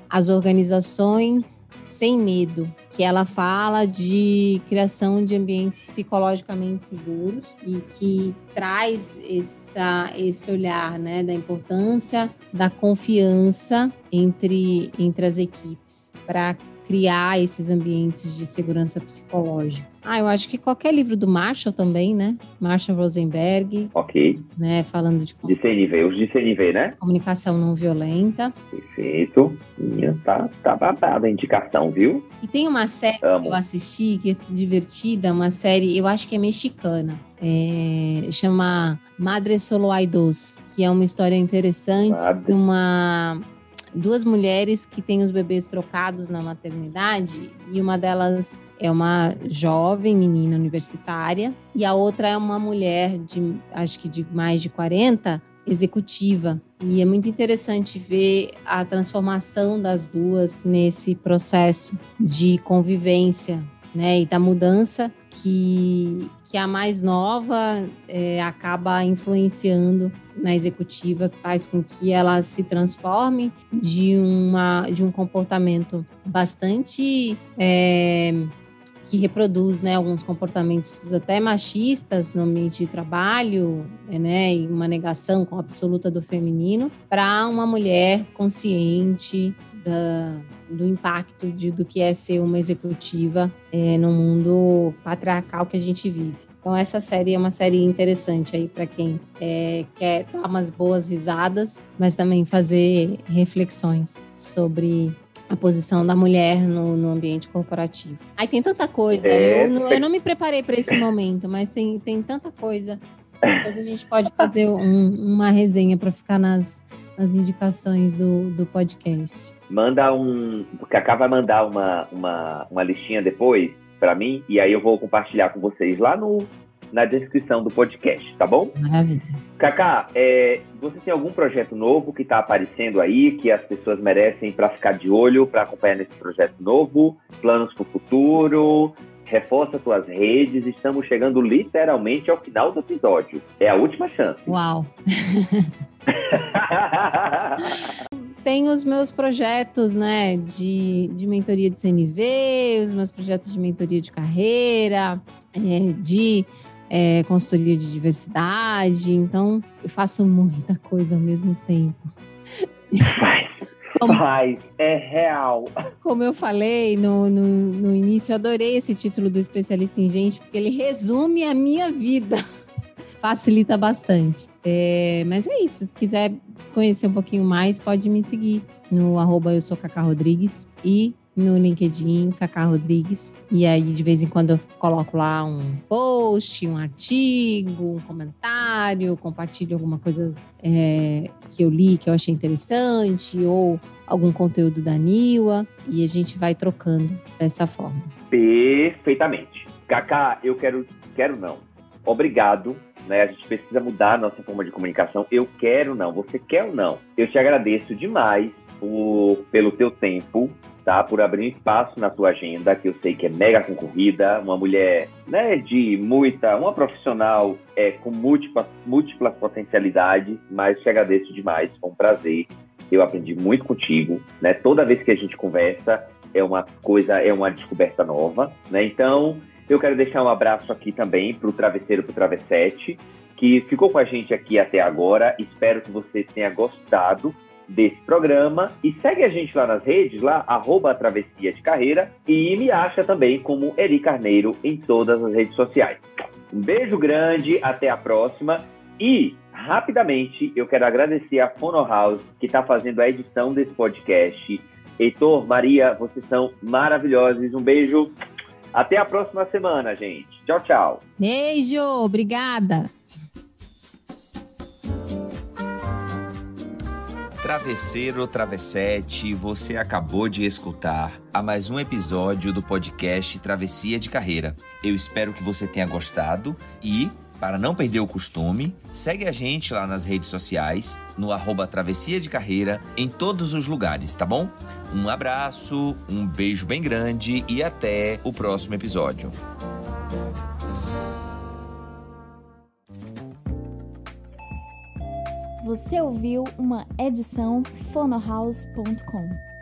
As Organizações sem Medo, que ela fala de criação de ambientes psicologicamente seguros e que traz essa, esse olhar né, da importância da confiança entre, entre as equipes para criar esses ambientes de segurança psicológica. Ah, eu acho que qualquer livro do Marshall também, né? Marshall Rosenberg. Ok. Né, falando de... CNV, os de CNV, né? Comunicação não violenta. Perfeito. Tá, tá babada a indicação, viu? E tem uma série Amo. que eu assisti, que é divertida, uma série, eu acho que é mexicana. É, chama Madre Solo Dos, que é uma história interessante Madre. uma duas mulheres que têm os bebês trocados na maternidade e uma delas é uma jovem menina universitária e a outra é uma mulher de acho que de mais de 40 executiva. E é muito interessante ver a transformação das duas nesse processo de convivência, né, e da mudança que, que a mais nova é, acaba influenciando na executiva, faz com que ela se transforme de, uma, de um comportamento bastante. É, que reproduz né, alguns comportamentos até machistas no ambiente de trabalho, né, e uma negação com absoluta do feminino, para uma mulher consciente da, do impacto de, do que é ser uma executiva é, no mundo patriarcal que a gente vive. Então essa série é uma série interessante aí para quem é, quer dar umas boas risadas, mas também fazer reflexões sobre a posição da mulher no, no ambiente corporativo. Aí tem tanta coisa. É... Eu, não, eu, não, me preparei para esse momento, mas tem, tem tanta coisa. Depois a gente pode fazer um, uma resenha para ficar nas, nas indicações do, do podcast manda um. O Cacá vai mandar uma, uma, uma listinha depois para mim, e aí eu vou compartilhar com vocês lá no, na descrição do podcast, tá bom? Maravilha. Cacá, é, você tem algum projeto novo que está aparecendo aí, que as pessoas merecem para ficar de olho, para acompanhar nesse projeto novo? Planos para o futuro? Reforça suas redes, estamos chegando literalmente ao final do episódio. É a última chance. Uau! tenho os meus projetos, né, de, de mentoria de CNV, os meus projetos de mentoria de carreira, é, de é, consultoria de diversidade. Então, eu faço muita coisa ao mesmo tempo. Faz, como, faz, é real. Como eu falei no, no, no início, adorei esse título do especialista em gente, porque ele resume a minha vida. Facilita bastante. É, mas é isso. Se quiser conhecer um pouquinho mais, pode me seguir no arroba eu sou Cacá Rodrigues e no LinkedIn, Cacá Rodrigues. E aí, de vez em quando, eu coloco lá um post, um artigo, um comentário, compartilho alguma coisa é, que eu li, que eu achei interessante, ou algum conteúdo da Niwa, e a gente vai trocando dessa forma. Perfeitamente. Cacá, eu quero, quero não. Obrigado né? A gente precisa mudar a nossa forma de comunicação. Eu quero não, você quer ou não. Eu te agradeço demais por, pelo teu tempo, tá? Por abrir espaço na tua agenda, que eu sei que é mega concorrida, uma mulher, né, de muita, uma profissional é, com múltiplas, múltiplas potencialidades, mas te agradeço demais, foi um prazer. Eu aprendi muito contigo, né? Toda vez que a gente conversa é uma coisa, é uma descoberta nova, né? Então, eu quero deixar um abraço aqui também para o Travesseiro, para o Travessete, que ficou com a gente aqui até agora. Espero que você tenha gostado desse programa e segue a gente lá nas redes, lá, arroba Travessia de Carreira e me acha também como Eri Carneiro em todas as redes sociais. Um beijo grande, até a próxima. E, rapidamente, eu quero agradecer a Fono House, que está fazendo a edição desse podcast. Heitor, Maria, vocês são maravilhosos. Um beijo. Até a próxima semana, gente. Tchau, tchau. Beijo, obrigada. Travesseiro ou travessete, você acabou de escutar a mais um episódio do podcast Travessia de Carreira. Eu espero que você tenha gostado e, para não perder o costume, segue a gente lá nas redes sociais, no arroba Travessia de Carreira, em todos os lugares, tá bom? Um abraço, um beijo bem grande e até o próximo episódio. Você ouviu uma edição fonohouse.com.